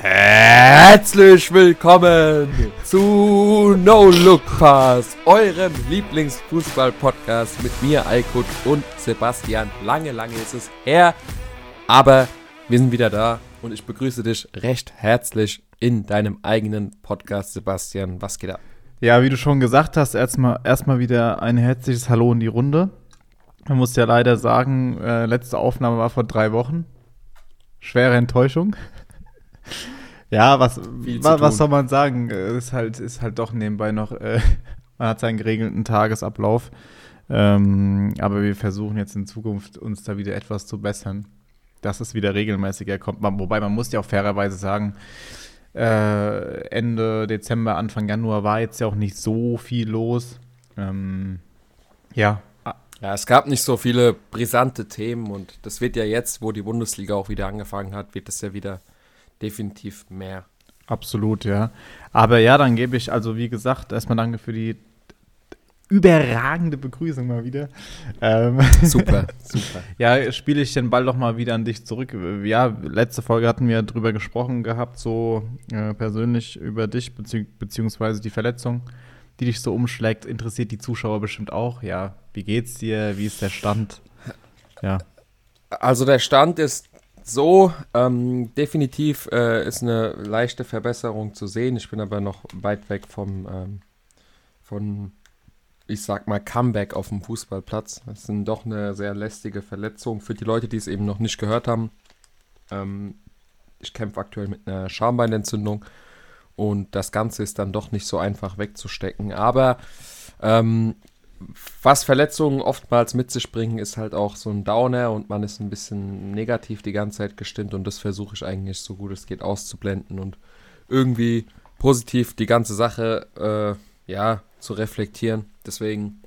Herzlich willkommen zu No Look Pass, eurem Lieblingsfußball-Podcast mit mir, Alkut und Sebastian. Lange, lange ist es her, aber wir sind wieder da und ich begrüße dich recht herzlich in deinem eigenen Podcast, Sebastian. Was geht ab? Ja, wie du schon gesagt hast, erstmal erstmal wieder ein herzliches Hallo in die Runde. Man muss ja leider sagen, äh, letzte Aufnahme war vor drei Wochen. Schwere Enttäuschung. Ja, was, wa, was soll man sagen? Äh, ist halt, ist halt doch nebenbei noch, äh, man hat seinen geregelten Tagesablauf. Ähm, aber wir versuchen jetzt in Zukunft uns da wieder etwas zu bessern, dass es wieder regelmäßiger kommt. Wobei man muss ja auch fairerweise sagen, äh, Ende Dezember, Anfang Januar war jetzt ja auch nicht so viel los. Ähm, ja. Ja, es gab nicht so viele brisante Themen und das wird ja jetzt, wo die Bundesliga auch wieder angefangen hat, wird es ja wieder definitiv mehr. Absolut, ja. Aber ja, dann gebe ich, also wie gesagt, erstmal danke für die überragende Begrüßung mal wieder. Ähm, super, super. ja, spiele ich den Ball doch mal wieder an dich zurück. Ja, letzte Folge hatten wir drüber gesprochen gehabt, so äh, persönlich über dich, bezieh beziehungsweise die Verletzung, die dich so umschlägt. Interessiert die Zuschauer bestimmt auch. Ja, wie geht's dir? Wie ist der Stand? Ja. Also der Stand ist so, ähm, definitiv äh, ist eine leichte Verbesserung zu sehen. Ich bin aber noch weit weg vom, ähm, von ich sag mal, Comeback auf dem Fußballplatz. Das ist doch eine sehr lästige Verletzung für die Leute, die es eben noch nicht gehört haben. Ähm, ich kämpfe aktuell mit einer Schambeinentzündung und das Ganze ist dann doch nicht so einfach wegzustecken. Aber ähm, was Verletzungen oftmals mit sich bringen, ist halt auch so ein Downer und man ist ein bisschen negativ die ganze Zeit gestimmt und das versuche ich eigentlich so gut es geht auszublenden und irgendwie positiv die ganze Sache äh, ja zu reflektieren. Deswegen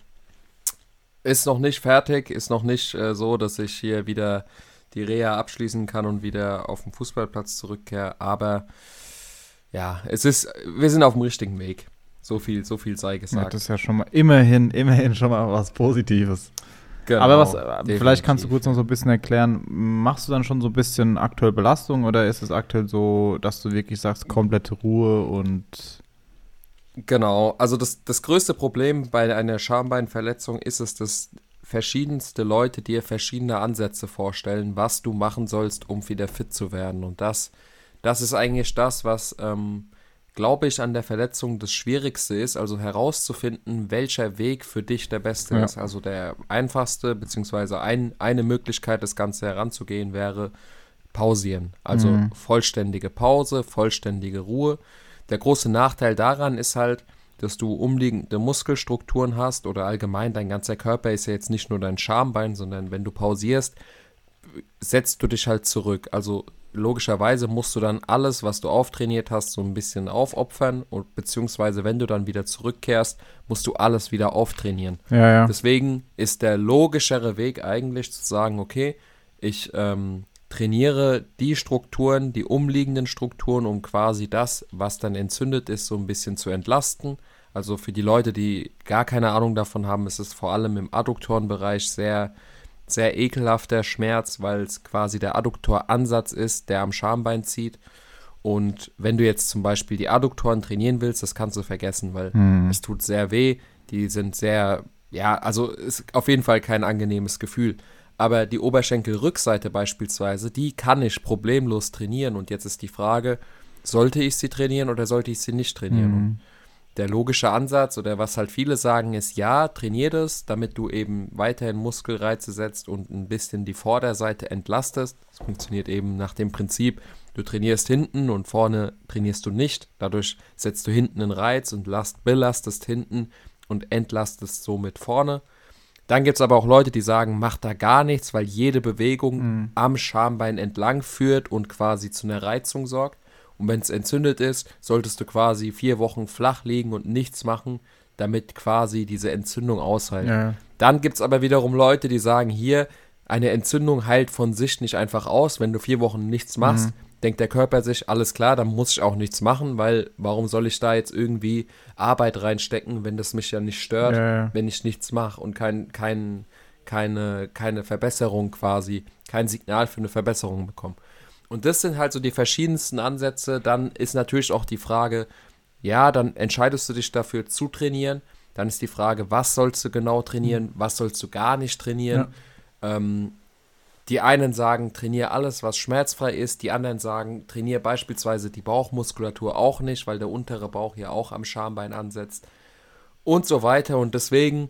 ist noch nicht fertig, ist noch nicht äh, so, dass ich hier wieder die Reha abschließen kann und wieder auf den Fußballplatz zurückkehre. Aber ja, es ist, wir sind auf dem richtigen Weg. So viel, so viel sei gesagt. Ja, das ist ja schon mal immerhin, immerhin schon mal was Positives. Genau, Aber was, definitiv. vielleicht kannst du kurz noch so ein bisschen erklären, machst du dann schon so ein bisschen aktuell Belastung oder ist es aktuell so, dass du wirklich sagst, komplette Ruhe und Genau, also das, das größte Problem bei einer Schambeinverletzung ist es, dass verschiedenste Leute dir verschiedene Ansätze vorstellen, was du machen sollst, um wieder fit zu werden. Und das, das ist eigentlich das, was, ähm, glaube ich, an der Verletzung das Schwierigste ist, also herauszufinden, welcher Weg für dich der beste ja. ist. Also der einfachste, beziehungsweise ein, eine Möglichkeit, das Ganze heranzugehen, wäre pausieren. Also mhm. vollständige Pause, vollständige Ruhe. Der große Nachteil daran ist halt, dass du umliegende Muskelstrukturen hast oder allgemein dein ganzer Körper ist ja jetzt nicht nur dein Schambein, sondern wenn du pausierst, setzt du dich halt zurück. Also logischerweise musst du dann alles, was du auftrainiert hast, so ein bisschen aufopfern und beziehungsweise wenn du dann wieder zurückkehrst, musst du alles wieder auftrainieren. Ja, ja. Deswegen ist der logischere Weg eigentlich zu sagen, okay, ich ähm, trainiere die Strukturen, die umliegenden Strukturen, um quasi das, was dann entzündet ist, so ein bisschen zu entlasten. Also für die Leute, die gar keine Ahnung davon haben, ist es vor allem im Adduktorenbereich sehr, sehr ekelhafter Schmerz, weil es quasi der Adduktoransatz ist, der am Schambein zieht. Und wenn du jetzt zum Beispiel die Adduktoren trainieren willst, das kannst du vergessen, weil hm. es tut sehr weh. Die sind sehr, ja, also ist auf jeden Fall kein angenehmes Gefühl. Aber die Oberschenkelrückseite beispielsweise, die kann ich problemlos trainieren. Und jetzt ist die Frage, sollte ich sie trainieren oder sollte ich sie nicht trainieren? Mhm. Der logische Ansatz oder was halt viele sagen ist, ja, trainier das, damit du eben weiterhin Muskelreize setzt und ein bisschen die Vorderseite entlastest. Das funktioniert eben nach dem Prinzip, du trainierst hinten und vorne trainierst du nicht. Dadurch setzt du hinten einen Reiz und last, belastest hinten und entlastest somit vorne. Dann gibt es aber auch Leute, die sagen, mach da gar nichts, weil jede Bewegung mhm. am Schambein entlang führt und quasi zu einer Reizung sorgt. Und wenn es entzündet ist, solltest du quasi vier Wochen flach liegen und nichts machen, damit quasi diese Entzündung aushält. Ja. Dann gibt es aber wiederum Leute, die sagen, hier, eine Entzündung heilt von sich nicht einfach aus, wenn du vier Wochen nichts machst. Mhm denkt der Körper sich, alles klar, dann muss ich auch nichts machen, weil warum soll ich da jetzt irgendwie Arbeit reinstecken, wenn das mich ja nicht stört, ja. wenn ich nichts mache und kein, kein, keine, keine Verbesserung quasi, kein Signal für eine Verbesserung bekomme. Und das sind halt so die verschiedensten Ansätze. Dann ist natürlich auch die Frage, ja, dann entscheidest du dich dafür zu trainieren. Dann ist die Frage, was sollst du genau trainieren, was sollst du gar nicht trainieren. Ja. Ähm, die einen sagen, trainiere alles, was schmerzfrei ist. Die anderen sagen, trainiere beispielsweise die Bauchmuskulatur auch nicht, weil der untere Bauch ja auch am Schambein ansetzt. Und so weiter. Und deswegen,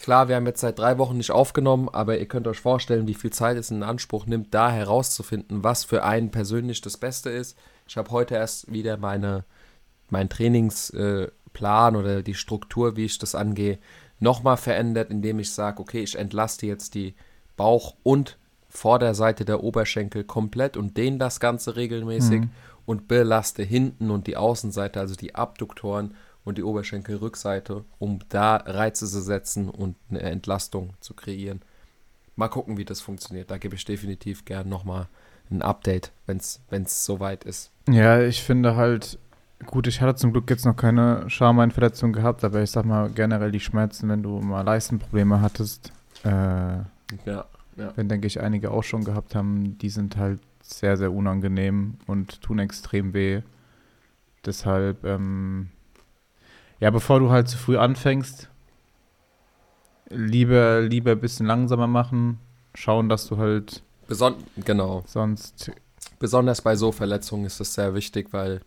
klar, wir haben jetzt seit drei Wochen nicht aufgenommen, aber ihr könnt euch vorstellen, wie viel Zeit es in Anspruch nimmt, da herauszufinden, was für einen persönlich das Beste ist. Ich habe heute erst wieder meine, meinen Trainingsplan äh, oder die Struktur, wie ich das angehe, nochmal verändert, indem ich sage, okay, ich entlaste jetzt die Bauch und Vorderseite der Oberschenkel komplett und dehne das Ganze regelmäßig mhm. und belaste hinten und die Außenseite, also die Abduktoren und die Oberschenkelrückseite, um da Reize zu setzen und eine Entlastung zu kreieren. Mal gucken, wie das funktioniert. Da gebe ich definitiv gern nochmal ein Update, wenn es soweit ist. Ja, ich finde halt, gut, ich hatte zum Glück jetzt noch keine Schameinverletzung gehabt, aber ich sag mal generell die Schmerzen, wenn du mal Leistenprobleme hattest, äh, ja, ja. Wenn, denke ich, einige auch schon gehabt haben, die sind halt sehr, sehr unangenehm und tun extrem weh. Deshalb, ähm, ja, bevor du halt zu früh anfängst, lieber, lieber ein bisschen langsamer machen, schauen, dass du halt. Beson genau. Sonst. Besonders bei so Verletzungen ist es sehr wichtig, weil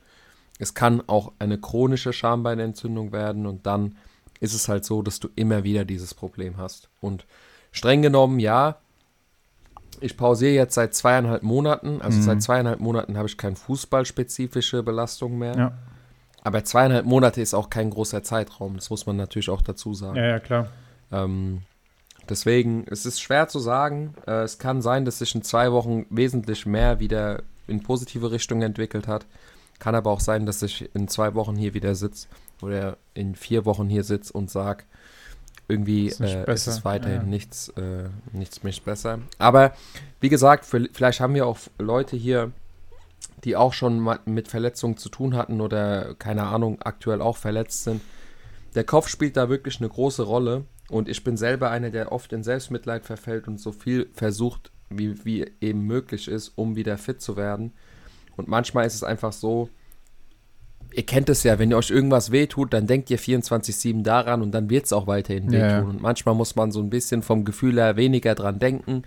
es kann auch eine chronische Schambeinentzündung werden und dann ist es halt so, dass du immer wieder dieses Problem hast. Und Streng genommen, ja. Ich pausiere jetzt seit zweieinhalb Monaten. Also mhm. seit zweieinhalb Monaten habe ich keine fußballspezifische Belastung mehr. Ja. Aber zweieinhalb Monate ist auch kein großer Zeitraum. Das muss man natürlich auch dazu sagen. Ja, ja, klar. Ähm, deswegen, es ist schwer zu sagen. Äh, es kann sein, dass sich in zwei Wochen wesentlich mehr wieder in positive Richtung entwickelt hat. Kann aber auch sein, dass ich in zwei Wochen hier wieder sitze oder in vier Wochen hier sitze und sage, irgendwie ist, äh, ist es weiterhin ja. nichts, äh, nichts mich besser. Aber wie gesagt, für, vielleicht haben wir auch Leute hier, die auch schon mit Verletzungen zu tun hatten oder keine Ahnung, aktuell auch verletzt sind. Der Kopf spielt da wirklich eine große Rolle und ich bin selber einer, der oft in Selbstmitleid verfällt und so viel versucht, wie, wie eben möglich ist, um wieder fit zu werden. Und manchmal ist es einfach so, ihr kennt es ja, wenn ihr euch irgendwas wehtut, dann denkt ihr 24-7 daran und dann wird es auch weiterhin wehtun. Ja. Und manchmal muss man so ein bisschen vom Gefühl her weniger dran denken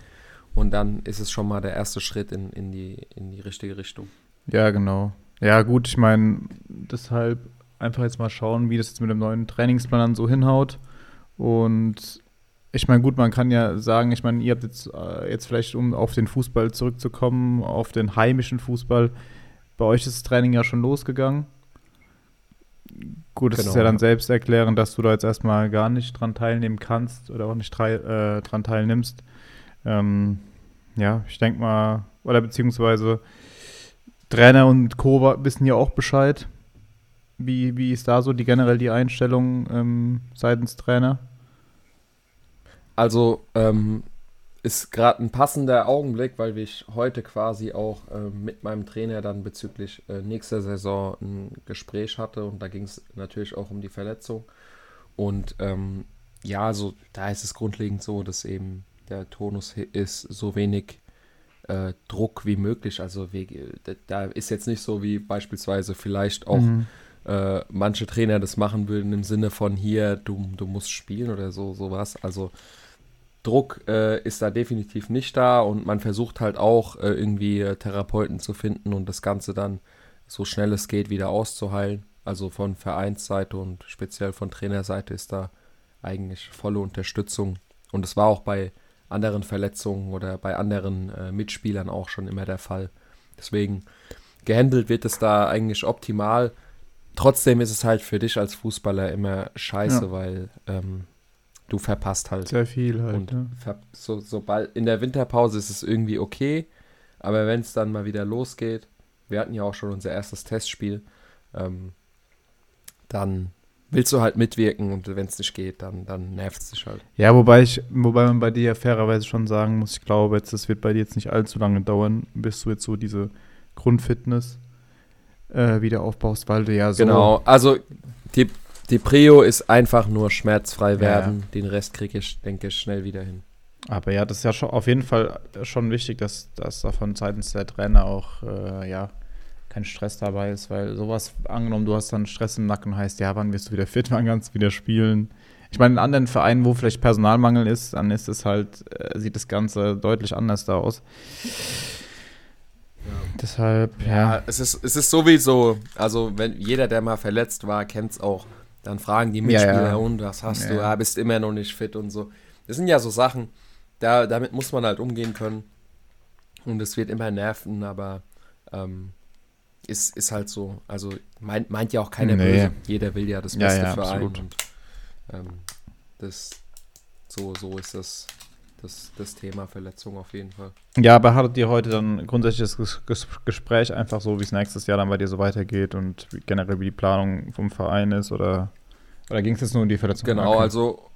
und dann ist es schon mal der erste Schritt in, in, die, in die richtige Richtung. Ja, genau. Ja, gut, ich meine, deshalb einfach jetzt mal schauen, wie das jetzt mit dem neuen Trainingsplan dann so hinhaut. Und ich meine, gut, man kann ja sagen, ich meine, ihr habt jetzt, äh, jetzt vielleicht, um auf den Fußball zurückzukommen, auf den heimischen Fußball, bei euch ist das Training ja schon losgegangen. Gut, es genau, ist ja dann selbst erklären, dass du da jetzt erstmal gar nicht dran teilnehmen kannst oder auch nicht äh, dran teilnimmst. Ähm, ja, ich denke mal, oder beziehungsweise Trainer und Co. wissen ja auch Bescheid. Wie, wie ist da so die generell die Einstellung ähm, seitens Trainer? Also, ähm, ist gerade ein passender Augenblick, weil ich heute quasi auch äh, mit meinem Trainer dann bezüglich äh, nächster Saison ein Gespräch hatte und da ging es natürlich auch um die Verletzung. Und ähm, ja, so da ist es grundlegend so, dass eben der Tonus ist so wenig äh, Druck wie möglich. Also wie, da ist jetzt nicht so wie beispielsweise vielleicht auch mhm. Äh, manche Trainer das machen würden im Sinne von hier, du, du musst spielen oder so sowas. Also Druck äh, ist da definitiv nicht da und man versucht halt auch äh, irgendwie äh, Therapeuten zu finden und das Ganze dann so schnell es geht wieder auszuheilen. Also von Vereinsseite und speziell von Trainerseite ist da eigentlich volle Unterstützung. Und es war auch bei anderen Verletzungen oder bei anderen äh, Mitspielern auch schon immer der Fall. Deswegen gehandelt wird es da eigentlich optimal. Trotzdem ist es halt für dich als Fußballer immer scheiße, ja. weil ähm, du verpasst halt. Sehr viel halt. Und ne? so, sobald in der Winterpause ist es irgendwie okay, aber wenn es dann mal wieder losgeht, wir hatten ja auch schon unser erstes Testspiel, ähm, dann willst du halt mitwirken und wenn es nicht geht, dann, dann nervt es dich halt. Ja, wobei ich, wobei man bei dir ja fairerweise schon sagen muss, ich glaube jetzt, das wird bei dir jetzt nicht allzu lange dauern, bis du jetzt so diese Grundfitness äh, wieder aufbaust, weil du ja so. Genau, also die, die Prio ist einfach nur schmerzfrei werden. Ja. Den Rest kriege ich, denke ich, schnell wieder hin. Aber ja, das ist ja schon auf jeden Fall schon wichtig, dass, dass da von seitens der Trainer auch äh, ja, kein Stress dabei ist, weil sowas, angenommen, du hast dann Stress im Nacken, heißt, ja, wann wirst du wieder fit, wann kannst du wieder spielen? Ich meine, in anderen Vereinen, wo vielleicht Personalmangel ist, dann ist es halt, äh, sieht das Ganze deutlich anders da aus. Ja. Deshalb, ja. ja. Es, ist, es ist sowieso, also wenn jeder, der mal verletzt war, kennt es auch. Dann fragen die Mitspieler, ja, und was hast du? Ja, bist immer noch nicht fit und so. Das sind ja so Sachen, da, damit muss man halt umgehen können. Und es wird immer nerven, aber ähm, ist, ist halt so. Also meint, meint ja auch keiner nee. böse. Jeder will ja das Beste ja, ja, für absolut. einen. Und, ähm, das, so, so ist das, das, das Thema Verletzung auf jeden Fall. Ja, aber hattet ihr heute dann grundsätzlich das Gespräch einfach so, wie es nächstes Jahr dann bei dir so weitergeht und wie, generell wie die Planung vom Verein ist oder, oder ging es jetzt nur um die Verletzung? Genau, also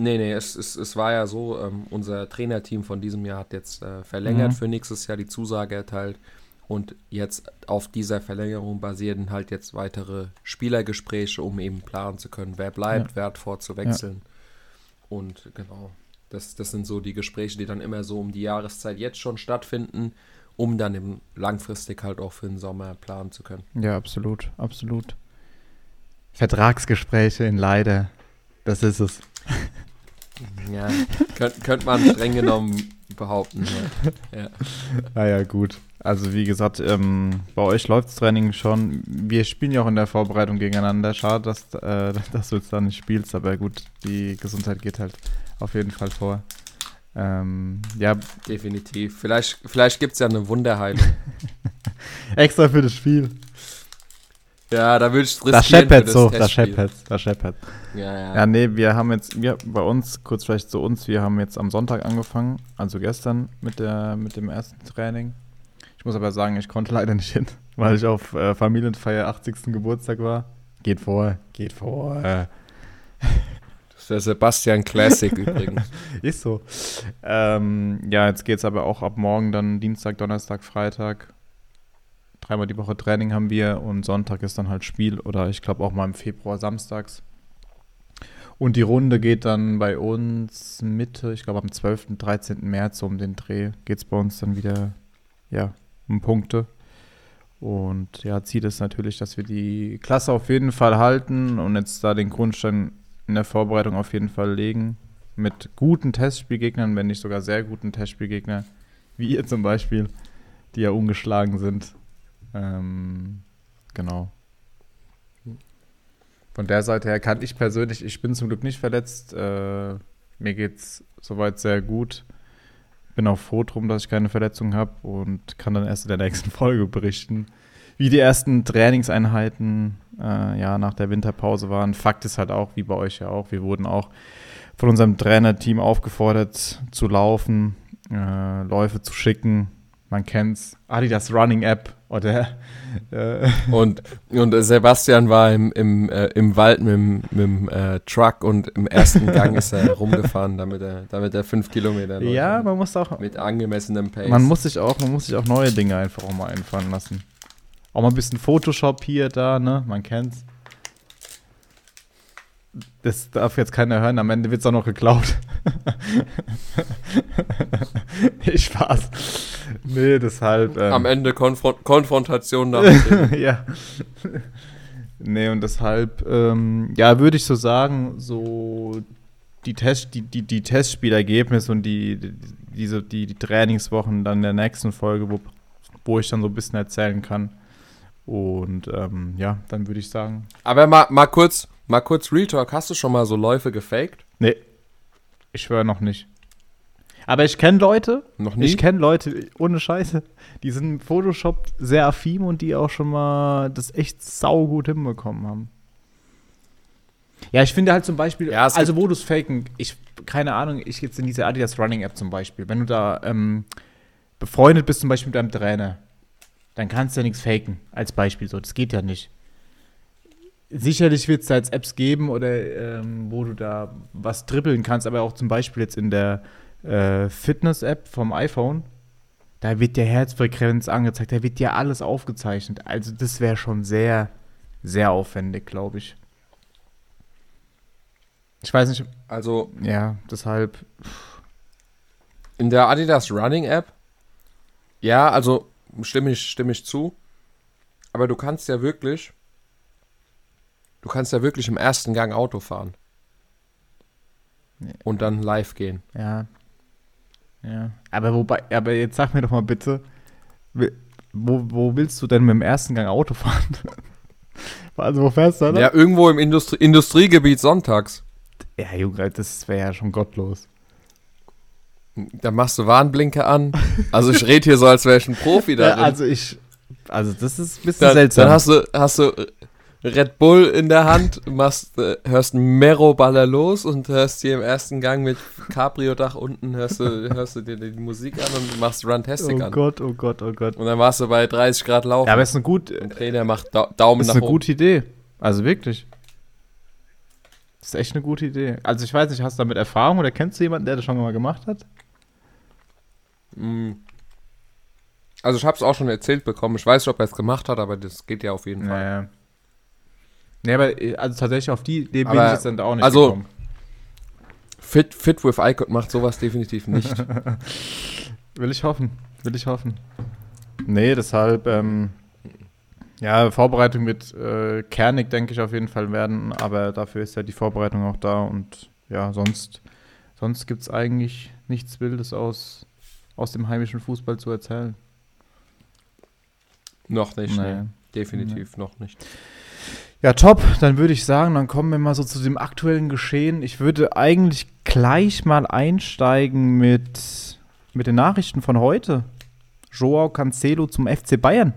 Nee, nee, es, es, es war ja so, ähm, unser Trainerteam von diesem Jahr hat jetzt äh, verlängert mhm. für nächstes Jahr die Zusage erteilt. Und jetzt auf dieser Verlängerung basieren halt jetzt weitere Spielergespräche, um eben planen zu können, wer bleibt, ja. wer hat vor zu wechseln. Ja. Und genau, das, das sind so die Gespräche, die dann immer so um die Jahreszeit jetzt schon stattfinden, um dann eben langfristig halt auch für den Sommer planen zu können. Ja, absolut, absolut. Vertragsgespräche in Leide, das ist es. Ja, könnte könnt man streng genommen behaupten. Ja. ja. Naja, gut. Also wie gesagt, ähm, bei euch läuft das Training schon. Wir spielen ja auch in der Vorbereitung gegeneinander. Schade, dass, äh, dass du jetzt da nicht spielst, aber gut, die Gesundheit geht halt auf jeden Fall vor. Ähm, ja. Definitiv. Vielleicht, vielleicht gibt es ja eine Wunderheilung. Extra für das Spiel. Ja, da würde ich riskieren. Das scheppert so, das scheppert, das scheppert. Ja, ja. Ja, nee, wir haben jetzt, wir, bei uns, kurz vielleicht zu uns, wir haben jetzt am Sonntag angefangen, also gestern mit, der, mit dem ersten Training. Ich muss aber sagen, ich konnte leider nicht hin, weil ich auf äh, Familienfeier 80. Geburtstag war. Geht vor, geht vor. Das ist der Sebastian Classic übrigens. Ist so. Ähm, ja, jetzt geht es aber auch ab morgen dann Dienstag, Donnerstag, Freitag Dreimal die Woche Training haben wir und Sonntag ist dann halt Spiel oder ich glaube auch mal im Februar samstags. Und die Runde geht dann bei uns Mitte, ich glaube am 12., 13. März um den Dreh geht es bei uns dann wieder, ja, Punkte. Und ja, Ziel ist natürlich, dass wir die Klasse auf jeden Fall halten und jetzt da den Grundstein in der Vorbereitung auf jeden Fall legen. Mit guten Testspielgegnern, wenn nicht sogar sehr guten Testspielgegnern, wie ihr zum Beispiel, die ja ungeschlagen sind. Ähm, genau. Von der Seite her kann ich persönlich, ich bin zum Glück nicht verletzt. Äh, mir es soweit sehr gut. Bin auch froh drum, dass ich keine Verletzung habe und kann dann erst in der nächsten Folge berichten, wie die ersten Trainingseinheiten äh, ja, nach der Winterpause waren. Fakt ist halt auch, wie bei euch ja auch, wir wurden auch von unserem Trainerteam aufgefordert zu laufen, äh, Läufe zu schicken, man kennt's, Adidas Running App oder äh, und, und Sebastian war im, im, äh, im Wald mit, mit dem äh, Truck und im ersten Gang ist er rumgefahren, damit er, damit er fünf Kilometer läuft. Ja, man muss auch mit angemessenem Pace. Man muss sich auch, man muss sich auch neue Dinge einfach auch mal einfallen lassen. Auch mal ein bisschen Photoshop hier, da, ne? Man kennt's. Das darf jetzt keiner hören, am Ende wird es auch noch geklaut. nee, Spaß. Nee, deshalb. Ähm, am Ende Konfront Konfrontation damit. ja. Nee, und deshalb, ähm, ja, würde ich so sagen, so die, Test, die, die, die Testspielergebnisse und die, die, diese, die, die Trainingswochen dann in der nächsten Folge, wo, wo ich dann so ein bisschen erzählen kann. Und ähm, ja, dann würde ich sagen. Aber mal, mal kurz, Mal kurz Retalk, hast du schon mal so Läufe gefaked? Nee. Ich schwöre noch nicht. Aber ich kenne Leute. Noch nie? Ich kenne Leute, ohne Scheiße, die sind im Photoshop sehr affin und die auch schon mal das echt saugut hinbekommen haben. Ja, ich finde halt zum Beispiel, ja, also wo du es faken, ich, keine Ahnung, ich jetzt in dieser Adidas Running App zum Beispiel, wenn du da ähm, befreundet bist zum Beispiel mit einem Trainer, dann kannst du ja nichts faken, als Beispiel so, das geht ja nicht. Sicherlich wird es da jetzt Apps geben oder ähm, wo du da was dribbeln kannst, aber auch zum Beispiel jetzt in der äh, Fitness-App vom iPhone, da wird der Herzfrequenz angezeigt, da wird ja alles aufgezeichnet. Also das wäre schon sehr, sehr aufwendig, glaube ich. Ich weiß nicht. Also. Ja, deshalb. In der Adidas Running App? Ja, also stimme ich, stimme ich zu. Aber du kannst ja wirklich, du kannst ja wirklich im ersten Gang Auto fahren. Und dann live gehen. Ja. Ja. Aber wobei, aber jetzt sag mir doch mal bitte, wo, wo willst du denn mit dem ersten Gang Auto fahren? also wo fährst du da? Ja, irgendwo im Industrie Industriegebiet sonntags. Ja, Junge, das wäre ja schon gottlos. Da machst du Warnblinker an. Also ich rede hier so, als wäre ich ein Profi da. Ja, also ich, also das ist ein bisschen dann, seltsam. Dann hast du, hast du Red Bull in der Hand, machst, äh, hörst Mero Baller los und hörst hier im ersten Gang mit Cabrio-Dach unten, hörst du, hörst du dir die Musik an und machst Runtastic oh an. Oh Gott, oh Gott, oh Gott. Und dann warst du bei 30 Grad laufen. Ja, aber ist eine gut. Und Trainer macht da Daumen nach oben. Ist eine gute Idee. Also wirklich. Das ist echt eine gute Idee. Also ich weiß nicht, hast du damit Erfahrung oder kennst du jemanden, der das schon mal gemacht hat? Mm. Also ich habe es auch schon erzählt bekommen. Ich weiß nicht, ob er es gemacht hat, aber das geht ja auf jeden Fall. Nee, aber äh, also tatsächlich auf die Idee bin ich jetzt dann auch nicht also, gekommen. Fit, Fit with iCode macht sowas definitiv nicht. Will ich hoffen. Will ich hoffen. Nee, deshalb, ähm, ja, Vorbereitung mit äh, kernig, denke ich, auf jeden Fall werden, aber dafür ist ja die Vorbereitung auch da und ja, sonst, sonst gibt es eigentlich nichts Wildes aus, aus dem heimischen Fußball zu erzählen. Noch nicht, nee. nee. Definitiv nee. noch nicht. Ja, top. Dann würde ich sagen, dann kommen wir mal so zu dem aktuellen Geschehen. Ich würde eigentlich gleich mal einsteigen mit, mit den Nachrichten von heute. Joao Cancelo zum FC Bayern.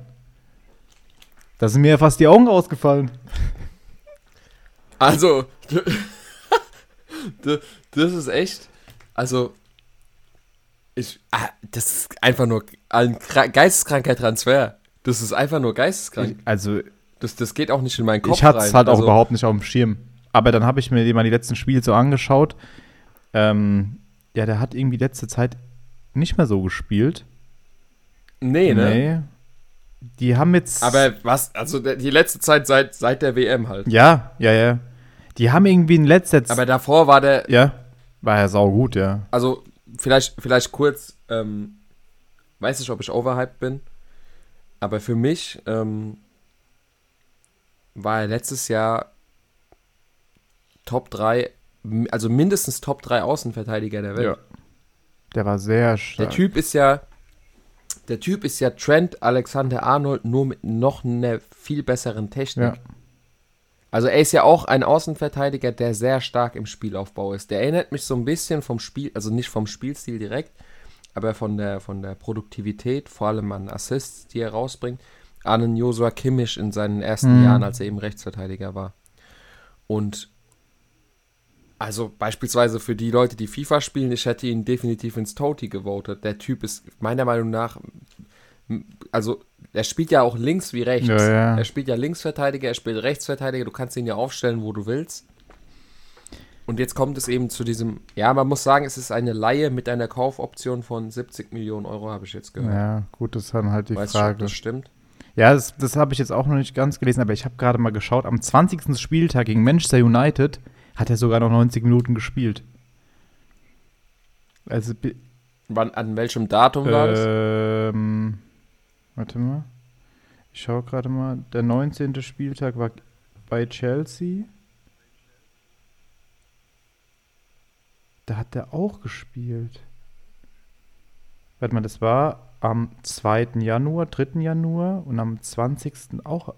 Da sind mir ja fast die Augen ausgefallen. Also, das ist echt. Also, ich, ah, das ist einfach nur ein geisteskranker Transfer. Das ist einfach nur geisteskrank. also, das, das geht auch nicht in meinen Kopf Ich hatte es halt also, auch überhaupt nicht auf dem Schirm. Aber dann habe ich mir mal die letzten Spiele so angeschaut. Ähm, ja, der hat irgendwie letzte Zeit nicht mehr so gespielt. Nee, ne? Nee. Die haben jetzt. Aber was, also die letzte Zeit seit, seit der WM halt. Ja, ja, ja. Die haben irgendwie in letzter Zeit. Aber davor war der. Ja. War ja sau gut, ja. Also, vielleicht, vielleicht kurz, ähm, weiß nicht, ob ich overhyped bin. Aber für mich ähm, war er letztes Jahr Top 3, also mindestens Top 3 Außenverteidiger der Welt. Ja. Der war sehr stark. Der Typ ist ja, der Typ ist ja Trent Alexander Arnold, nur mit noch einer viel besseren Technik. Ja. Also er ist ja auch ein Außenverteidiger, der sehr stark im Spielaufbau ist. Der erinnert mich so ein bisschen vom Spiel, also nicht vom Spielstil direkt, aber von der, von der Produktivität, vor allem an Assists, die er rausbringt, an einen Joshua Kimmich in seinen ersten mhm. Jahren, als er eben Rechtsverteidiger war. Und also beispielsweise für die Leute, die FIFA spielen, ich hätte ihn definitiv ins Toti gewotet. Der Typ ist meiner Meinung nach, also er spielt ja auch links wie rechts. Ja, ja. Er spielt ja Linksverteidiger, er spielt Rechtsverteidiger, du kannst ihn ja aufstellen, wo du willst. Und jetzt kommt es eben zu diesem, ja, man muss sagen, es ist eine Laie mit einer Kaufoption von 70 Millionen Euro, habe ich jetzt gehört. Ja, gut, das ist dann halt die weißt Frage. Du, das stimmt. Ja, das, das habe ich jetzt auch noch nicht ganz gelesen, aber ich habe gerade mal geschaut. Am 20. Spieltag gegen Manchester United hat er sogar noch 90 Minuten gespielt. Also. Wann, an welchem Datum war das? Ähm, warte mal. Ich schaue gerade mal. Der 19. Spieltag war bei Chelsea. Da hat er auch gespielt. Warte mal, das war am 2. Januar, 3. Januar und am 20. auch.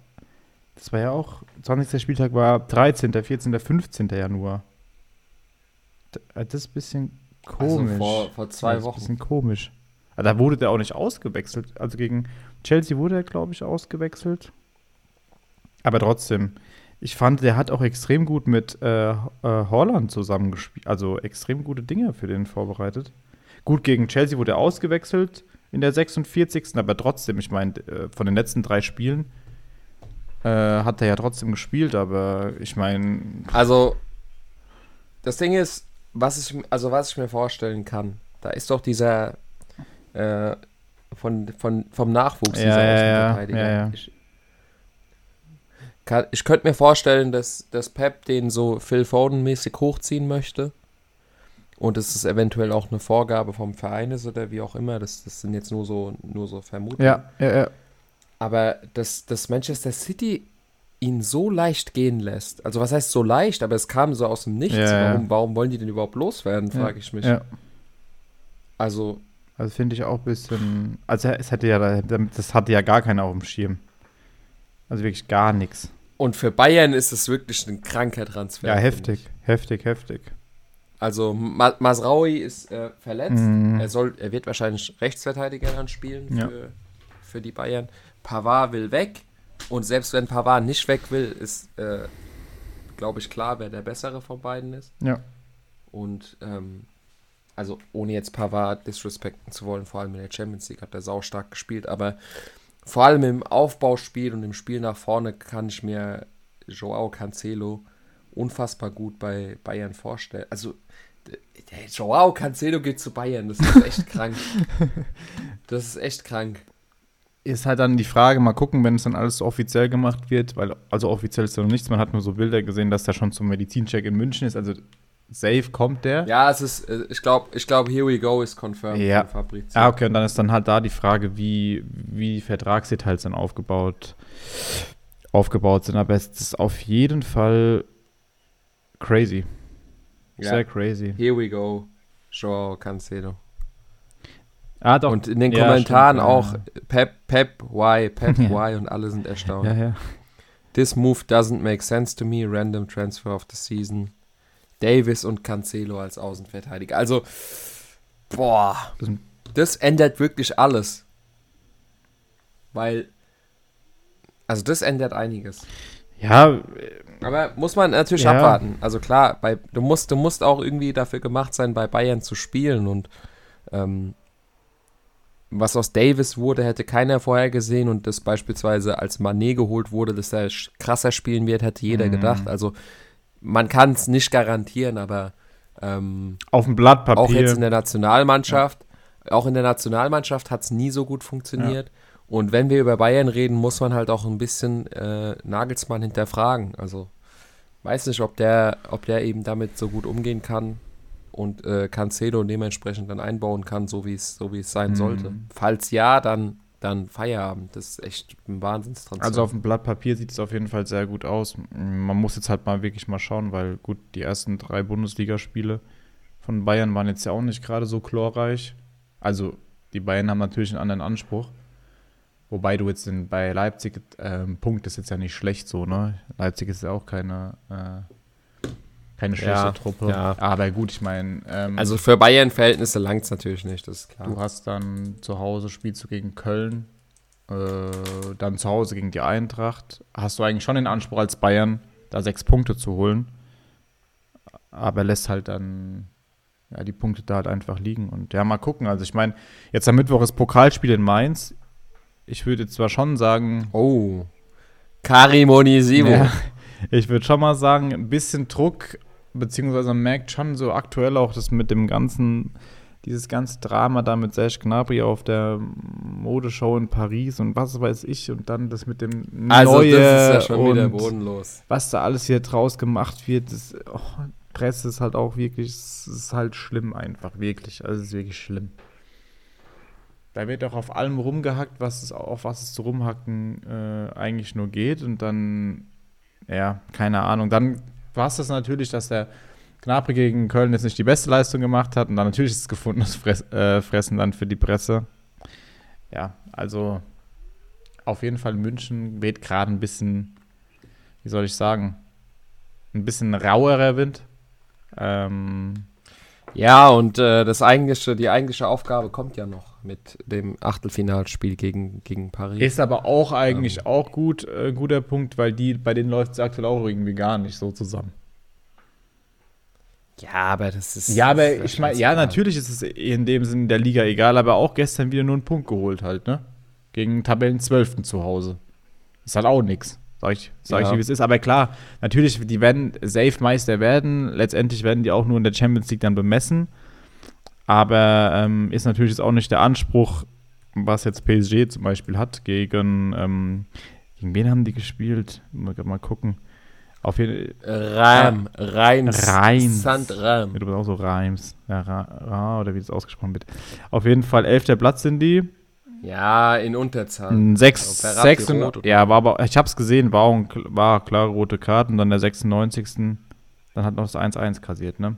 Das war ja auch, 20. Spieltag war 13., 14., 15. Januar. Äh, das ist ein bisschen komisch. Also vor, vor zwei Wochen. Das ist ein bisschen komisch. Aber da wurde der auch nicht ausgewechselt. Also gegen Chelsea wurde er, glaube ich, ausgewechselt. Aber trotzdem, ich fand, der hat auch extrem gut mit äh, äh, Holland zusammengespielt. Also extrem gute Dinge für den vorbereitet. Gut, gegen Chelsea wurde er ausgewechselt in der 46. Aber trotzdem, ich meine, äh, von den letzten drei Spielen äh, hat er ja trotzdem gespielt, aber ich meine. Also, das Ding ist, was ich, also was ich mir vorstellen kann, da ist doch dieser äh, von, von, vom Nachwuchs ja, dieser ja, Außenverteidiger. Ja, ja. Ich, kann, ich könnte mir vorstellen, dass, dass Pep den so Phil Foden-mäßig hochziehen möchte und es ist eventuell auch eine Vorgabe vom Verein ist oder wie auch immer. Das, das sind jetzt nur so, nur so Vermutungen. Ja, ja, ja. Aber dass, dass Manchester City ihn so leicht gehen lässt. Also was heißt so leicht, aber es kam so aus dem Nichts. Ja, ja. warum, warum wollen die denn überhaupt loswerden, frage ich mich. Ja. Also, Also finde ich auch ein bisschen. Also es hätte ja, das hatte ja gar keiner auf dem Schirm. Also wirklich gar nichts. und für Bayern ist es wirklich ein kranker Transfer. Ja, heftig, heftig, heftig. Also Ma Masraoui ist äh, verletzt. Mhm. Er, soll, er wird wahrscheinlich Rechtsverteidiger dann spielen Ja. für, für die Bayern. Pavard will weg. Und selbst wenn Pavard nicht weg will, ist, äh, glaube ich, klar, wer der bessere von beiden ist. Ja. Und ähm, also ohne jetzt Pavard disrespekten zu wollen, vor allem in der Champions League hat er saustark gespielt, aber vor allem im Aufbauspiel und im Spiel nach vorne kann ich mir Joao Cancelo unfassbar gut bei Bayern vorstellen. Also der Joao Cancelo geht zu Bayern, das ist echt krank. Das ist echt krank. Ist halt dann die Frage, mal gucken, wenn es dann alles so offiziell gemacht wird, weil, also offiziell ist ja noch nichts, man hat nur so Bilder gesehen, dass der schon zum Medizincheck in München ist, also safe kommt der. Ja, es ist, äh, ich glaube, ich glaube, here we go ist confirmed Ja. Fabrizio. Ah, okay, und dann ist dann halt da die Frage, wie, wie die Vertragsdetails dann aufgebaut, aufgebaut sind. Aber es ist auf jeden Fall crazy. Ja. Sehr crazy. Here we go, Joao Cancelo. Ah, doch. Und in den Ja, Kommentaren stimmt, auch ja. Pep, Pep, why, Pep, why und alle sind erstaunt. Ja, ja. This move doesn't make sense to me. Random transfer of the season. Davis und Cancelo als Außenverteidiger. Also, boah, das ändert wirklich alles. Weil, also das ändert einiges. Ja, Aber muss man natürlich Ja. abwarten. Also klar, bei, du, musst, du musst auch irgendwie dafür gemacht sein, bei Bayern zu spielen. Und ähm, was aus Davis wurde, hätte keiner vorher gesehen. Und das beispielsweise als Manet geholt wurde, dass er krasser spielen wird, hätte jeder Mhm. gedacht. Also man kann es nicht garantieren, aber ähm, auf dem Blatt Papier. auch jetzt in der Nationalmannschaft, auch in der Nationalmannschaft hat es nie so gut funktioniert. Und wenn wir über Bayern reden, muss man halt auch ein bisschen äh, Nagelsmann hinterfragen. Also weiß nicht, ob der, ob der eben damit so gut umgehen kann und äh, Cancelo dementsprechend dann einbauen kann, so wie es so wie es sein Mhm. sollte. Falls ja, dann dann Feierabend. Das ist echt ein Wahnsinnstransfer. Also auf dem Blatt Papier sieht es auf jeden Fall sehr gut aus. Man muss jetzt halt mal wirklich mal schauen, weil gut, die ersten drei Bundesligaspiele von Bayern waren jetzt ja auch nicht gerade so chlorreich. Also die Bayern haben natürlich einen anderen Anspruch. Wobei du jetzt in, bei Leipzig, ähm, Punkt ist jetzt ja nicht schlecht so, ne? Leipzig ist ja auch keine, äh, keine schlechte Ja, Truppe. ja. Aber gut, ich meine, ähm, also für Bayern-Verhältnisse langt es natürlich nicht, das ist klar. Du hast dann zu Hause spielst du gegen Köln, äh, dann zu Hause gegen die Eintracht. Hast du eigentlich schon den Anspruch als Bayern, da sechs Punkte zu holen, aber lässt halt dann ja, die Punkte da halt einfach liegen. Und ja, mal gucken. Also ich meine, jetzt am Mittwoch ist Pokalspiel in Mainz. Ich würde zwar schon sagen, Oh. Karim Onisivo. ja, ich würde schon mal sagen, ein bisschen Druck, beziehungsweise man merkt schon so aktuell auch das mit dem ganzen, dieses ganze Drama da mit Serge Gnabry auf der Modeshow in Paris und was weiß ich und dann das mit dem Also Neue das ist ja schon wieder bodenlos. was da alles hier draus gemacht wird, das, oh, Presse ist halt auch wirklich, es ist halt schlimm einfach, wirklich, also es ist wirklich schlimm. Da wird auch auf allem rumgehackt, was es, auf was es zu rumhacken äh, eigentlich nur geht. Und dann, ja, keine Ahnung. Dann war es das natürlich, dass der Gnabry gegen Köln jetzt nicht die beste Leistung gemacht hat. Und dann natürlich ist es gefundenes Fress, äh, Fressen dann für die Presse. Ja, also auf jeden Fall München weht gerade ein bisschen, wie soll ich sagen, ein bisschen rauerer Wind. Ähm, Ja, und äh, das eigentliche, die eigentliche Aufgabe kommt ja noch mit dem Achtelfinalspiel gegen, gegen Paris. Ist aber auch eigentlich auch gut, äh, guter Punkt, weil die, bei denen läuft es aktuell auch irgendwie gar nicht so zusammen. ja, aber das ist. Ja, aber ist ich meine, ja, natürlich ist es in dem Sinne der Liga egal, aber auch gestern wieder nur einen Punkt geholt halt, ne? Gegen Tabellen 12. zu Hause. Ist halt auch nix. Sag ich, sag ich Ja. dir, wie es ist. Aber klar, natürlich, die werden safe Meister werden. Letztendlich werden die auch nur in der Champions League dann bemessen. Aber ähm, ist natürlich jetzt auch nicht der Anspruch, was jetzt PSG zum Beispiel hat, gegen, ähm, gegen wen haben die gespielt? Mal, mal gucken. Auf jeden Reim, Reims. Reims. Sandram. Ja, du bist auch so Reims. Ja, Ra, Ra oder wie das ausgesprochen wird. Auf jeden Fall elfter Platz sind die. Ja, in Unterzahl. Sechs, Also sechs und, ja, war aber, ich hab's gesehen, war, ein, war klare rote Karten, dann der 96. Dann hat noch das 1-1 kassiert, ne?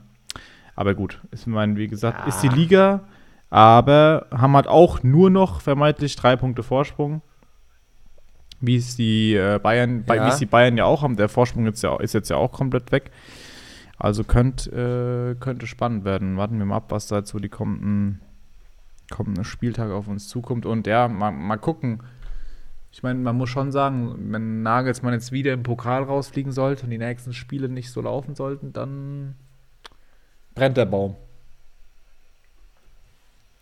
Aber gut, ist, ich meine, wie gesagt, ist die Ja. Liga, aber haben halt auch nur noch vermeintlich drei Punkte Vorsprung. Wie es die äh, Bayern, Ja. wie es die Bayern ja auch haben. Der Vorsprung ist, ja, ist jetzt ja auch komplett weg. Also könnt, äh, könnte spannend werden. Warten wir mal ab, was da jetzt so die kommenden, kommenden Spieltage auf uns zukommt. Und ja, mal, mal gucken. Ich meine, man muss schon sagen, wenn Nagelsmann jetzt wieder im Pokal rausfliegen sollte und die nächsten Spiele nicht so laufen sollten, dann brennt der Baum.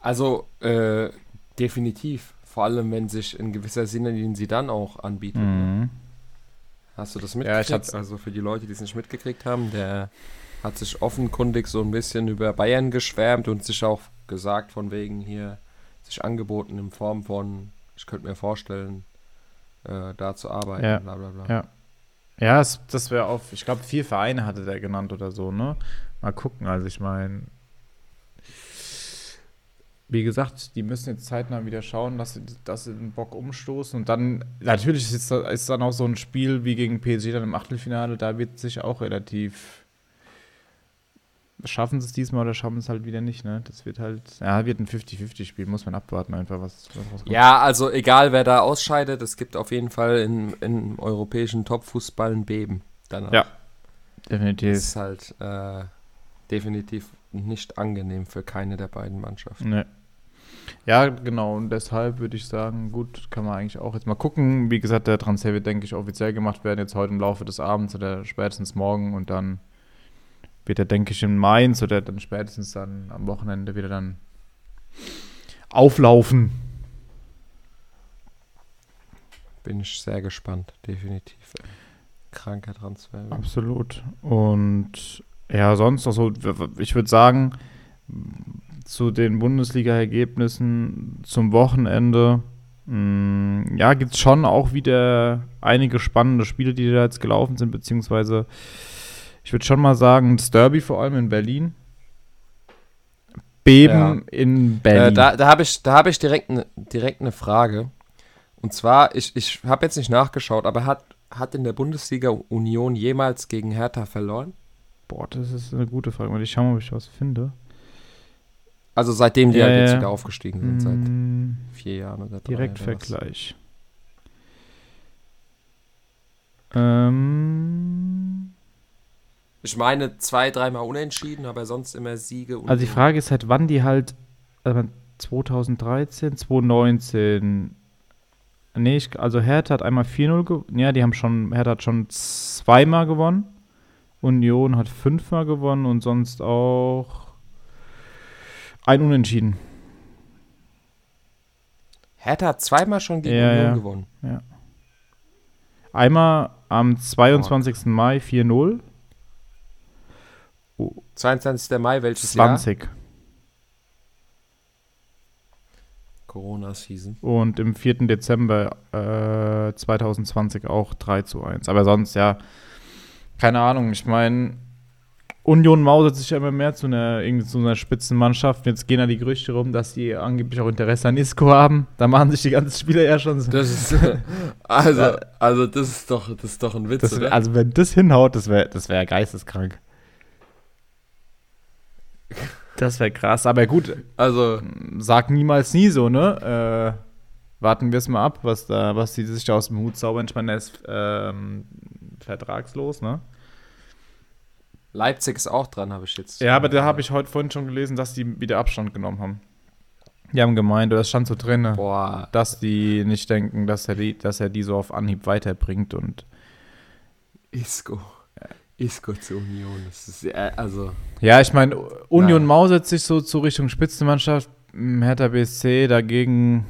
Also, äh, definitiv. Vor allem, wenn sich in gewisser Sinne den sie dann auch anbietet. Mhm. Hast du das Ja, ich mitgekriegt? also für die Leute, die es nicht mitgekriegt haben, der hat sich offenkundig so ein bisschen über Bayern geschwärmt und sich auch gesagt, von wegen hier, sich angeboten in Form von, ich könnte mir vorstellen, äh, da zu arbeiten, Ja, bla bla bla. ja. Ja, es, das wäre auf, ich glaube, vier Vereine hatte der genannt oder so, ne? Mal gucken, also ich meine, wie gesagt, die müssen jetzt zeitnah wieder schauen, dass sie, dass sie den Bock umstoßen und dann, natürlich ist, ist dann auch so ein Spiel wie gegen PSG dann im Achtelfinale, da wird sich auch relativ, schaffen sie es diesmal oder schaffen sie es halt wieder nicht, ne? Das wird halt, ja, wird ein 50-50-Spiel, muss man abwarten einfach, was, was rauskommt. Ja, also egal wer da ausscheidet, es gibt auf jeden Fall in, im europäischen Topfußball ein Beben. Danach. Ja, Das definitiv. ist halt äh, definitiv nicht angenehm für keine der beiden Mannschaften. Ne. Ja, genau. Und deshalb würde ich sagen, gut, kann man eigentlich auch jetzt mal gucken. Wie gesagt, der Transfer wird, denke ich, offiziell gemacht werden, jetzt heute im Laufe des Abends oder spätestens morgen. Und dann wird er, denke ich, in Mainz oder dann spätestens dann am Wochenende wieder dann auflaufen. Bin ich sehr gespannt, definitiv. Kranker Transfer. Absolut. Und ja, sonst, also ich würde sagen, zu den Bundesliga-Ergebnissen zum Wochenende, mh, ja, gibt es schon auch wieder einige spannende Spiele, die da jetzt gelaufen sind, beziehungsweise ich würde schon mal sagen, das Derby vor allem in Berlin. Beben in Äh, Berlin. da da habe ich, da hab ich direkt eine direkt ne Frage. Und zwar, ich, ich habe jetzt nicht nachgeschaut, aber hat, hat in der Bundesliga Union jemals gegen Hertha verloren? Boah, das ist eine gute Frage. Ich schau mal, ob ich was finde. Also seitdem die Ja, halt jetzt wieder aufgestiegen sind, seit Mm, vier Jahren oder drei. Direktvergleich. Ähm, Ich meine, zwei, dreimal unentschieden, aber sonst immer Siege. also die Frage ist halt, wann die halt also 2013, 2019 Nee, ich, also Hertha hat einmal 4-0 gewonnen. Ja, die haben schon, Hertha hat schon zweimal gewonnen. Union hat fünfmal gewonnen und sonst auch ein Unentschieden. Hertha hat zweimal schon gegen Ja, Union ja. gewonnen. Einmal am 22. Mai 4-0. 22. Mai, welches Jahr? 20. Corona-Season. Und im 4. Dezember äh, 2020 auch 3 zu 1. Aber sonst, ja, keine Ahnung. Ich meine, Union mausert sich ja immer mehr zu einer, irgendwie zu einer Spitzenmannschaft. Jetzt gehen da die Gerüchte rum, dass die angeblich auch Interesse an Isco haben. Da machen sich die ganzen Spieler ja schon so. Das ist, also, also das ist doch, das ist doch ein Witz, Das, oder? also, wenn das hinhaut, das wäre das wär geisteskrank. Das wäre krass. Aber gut, Also, sag niemals nie so, ne? Äh, warten wir es mal ab, was da, was die sich da aus dem Hut zaubern. Ich meine, ist ähm, vertragslos, ne? Leipzig ist auch dran, habe ich jetzt. Ja, aber da habe ich heute vorhin schon gelesen, dass die wieder Abstand genommen haben. Die haben gemeint, oder es stand so drin, Boah, dass die nicht denken, dass er, die, dass er die so auf Anhieb weiterbringt und Isco. Isco zur Union. Das ist, äh, also, Ja, ich meine, Union Nein. mausert sich so zu Richtung Spitzenmannschaft. M, Hertha BSC dagegen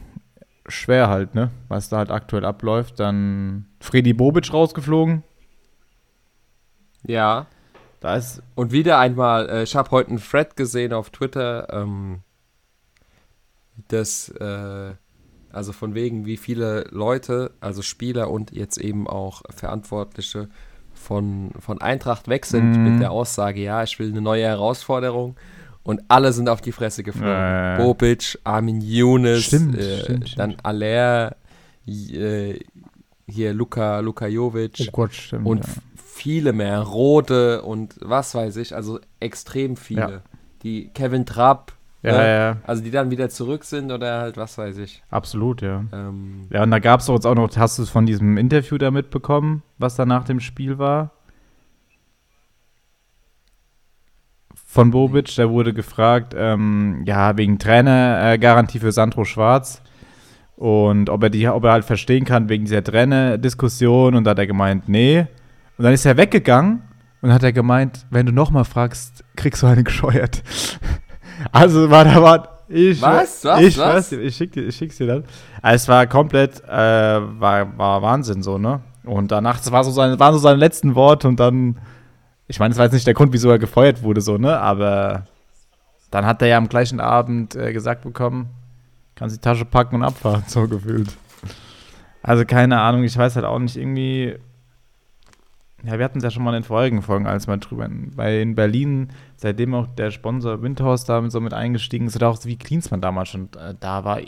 schwer halt, ne? Was da halt aktuell abläuft. Dann Freddy Bobic rausgeflogen. Ja. Da ist, Und wieder einmal, äh, ich habe heute einen Thread gesehen auf Twitter, ähm, das, äh, also von wegen, wie viele Leute, also Spieler und jetzt eben auch Verantwortliche von, von Eintracht weg sind Mhm. mit der Aussage, ja, ich will eine neue Herausforderung. Und alle sind auf die Fresse geflogen. Ja. Bobic, Armin Younes, Stimmt, äh, stimmt, dann Aller, äh, hier Luka, Luka Jovic Oh Gott, stimmt. und ja. Viele mehr, Rode und was weiß ich, also extrem viele. Ja. Die Kevin Trapp, ja, ne? ja, also die dann wieder zurück sind oder halt was weiß ich. absolut, ja. Ähm, Ja, und da gab es jetzt auch noch, hast du es von diesem Interview da mitbekommen, was da nach dem Spiel war? Von Bobic, da wurde gefragt, ähm, ja, wegen Trainergarantie äh, für Sandro Schwarz und ob er, die, ob er halt verstehen kann wegen dieser Trainer-Diskussion und da hat er gemeint, nee. Und dann ist er weggegangen und hat er gemeint, wenn du nochmal fragst, kriegst du eine gescheuert. also war da war ich Was? Was? ich Was? weiß ich schick dir, ich schick's dir dann. Also es war komplett, äh, war, war Wahnsinn so, ne? Und danach, das war so seine, waren so seine letzten Worte und dann, ich meine, das war jetzt nicht der Grund, wieso er gefeuert wurde, so, ne? Aber dann hat er ja am gleichen Abend äh, gesagt bekommen, kannst die Tasche packen und abfahren, so gefühlt. Also keine Ahnung, ich weiß halt auch nicht, irgendwie. Ja, wir hatten es ja schon mal in den vorigen Folgen, als wir drüber. Weil in Berlin, seitdem auch der Sponsor Windhaus da so mit eingestiegen ist, oder auch wie Klinsmann damals schon äh, da war,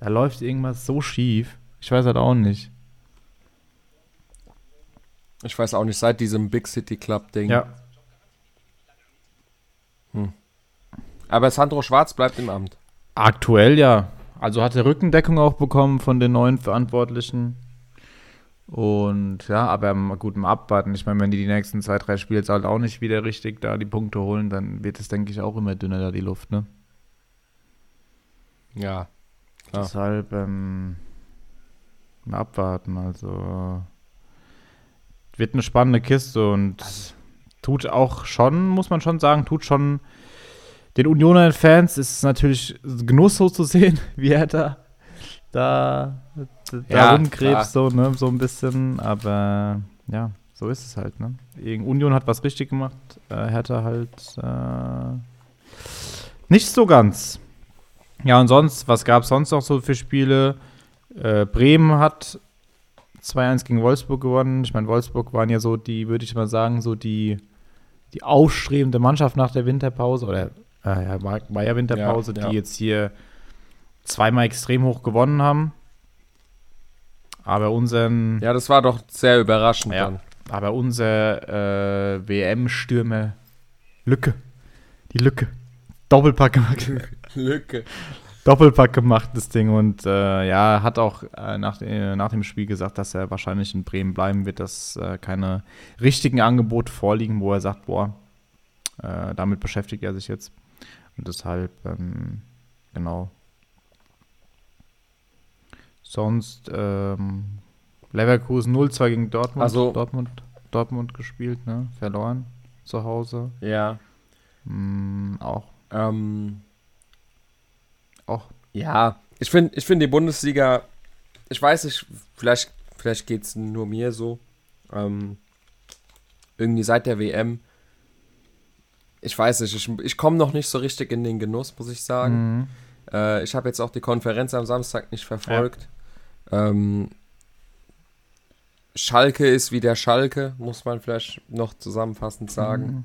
da läuft irgendwas so schief. Ich weiß halt auch nicht. ich weiß auch nicht, seit diesem Big City Club Ding. Ja. Aber Sandro Schwarz bleibt im Amt. Aktuell ja. Also hat er Rückendeckung auch bekommen von den neuen Verantwortlichen. Und ja, aber gut, im Abwarten. Ich meine, wenn die die nächsten zwei, drei Spiele jetzt halt auch nicht wieder richtig da die Punkte holen, dann wird es, denke ich, auch immer dünner da die Luft, ne? Ja. Klar. Deshalb, ähm, mal abwarten. Also, wird eine spannende Kiste und tut auch schon, muss man schon sagen, tut schon den Unioner-Fans ist es natürlich Genuss so zu sehen, wie er da, da, da rumkrebst, so, ne, so ein bisschen. Aber ja, so ist es halt, ne? Union hat was richtig gemacht, äh, Hertha halt äh, nicht so ganz. Ja, und sonst, was gab es sonst noch so für Spiele? Äh, Bremen hat 2-1 gegen Wolfsburg gewonnen. Ich meine, Wolfsburg waren ja so die, würde ich mal sagen, so die, die aufstrebende Mannschaft nach der Winterpause. Oder äh, ja, war, war ja Winterpause, Ja, ja. die jetzt hier zweimal extrem hoch gewonnen haben. Aber unseren, Ja, das war doch sehr überraschend Ja. dann. aber unser äh, WM-Stürmer Lücke. Die Lücke. Doppelpack gemacht. Lücke. Doppelpack gemacht, das Ding. Und äh, ja, hat auch äh, nach, äh, nach dem Spiel gesagt, dass er wahrscheinlich in Bremen bleiben wird, dass äh, keine richtigen Angebote vorliegen, wo er sagt, boah, äh, damit beschäftigt er sich jetzt. Und deshalb, ähm, genau. Sonst, ähm, Leverkusen 0-2 gegen Dortmund. Also- Dortmund, Dortmund gespielt, ne? Verloren zu Hause. Ja. Mm, auch, Ähm, auch ja, ich finde ich find die Bundesliga, ich weiß nicht, vielleicht, vielleicht geht es nur mir so. Ähm, irgendwie seit der WM, ich weiß nicht, ich, ich komme noch nicht so richtig in den Genuss, muss ich sagen. Mhm. Äh, ich habe jetzt auch die Konferenz am Samstag nicht verfolgt. Ähm, Schalke ist wie der Schalke, muss man vielleicht noch zusammenfassend sagen. Mhm.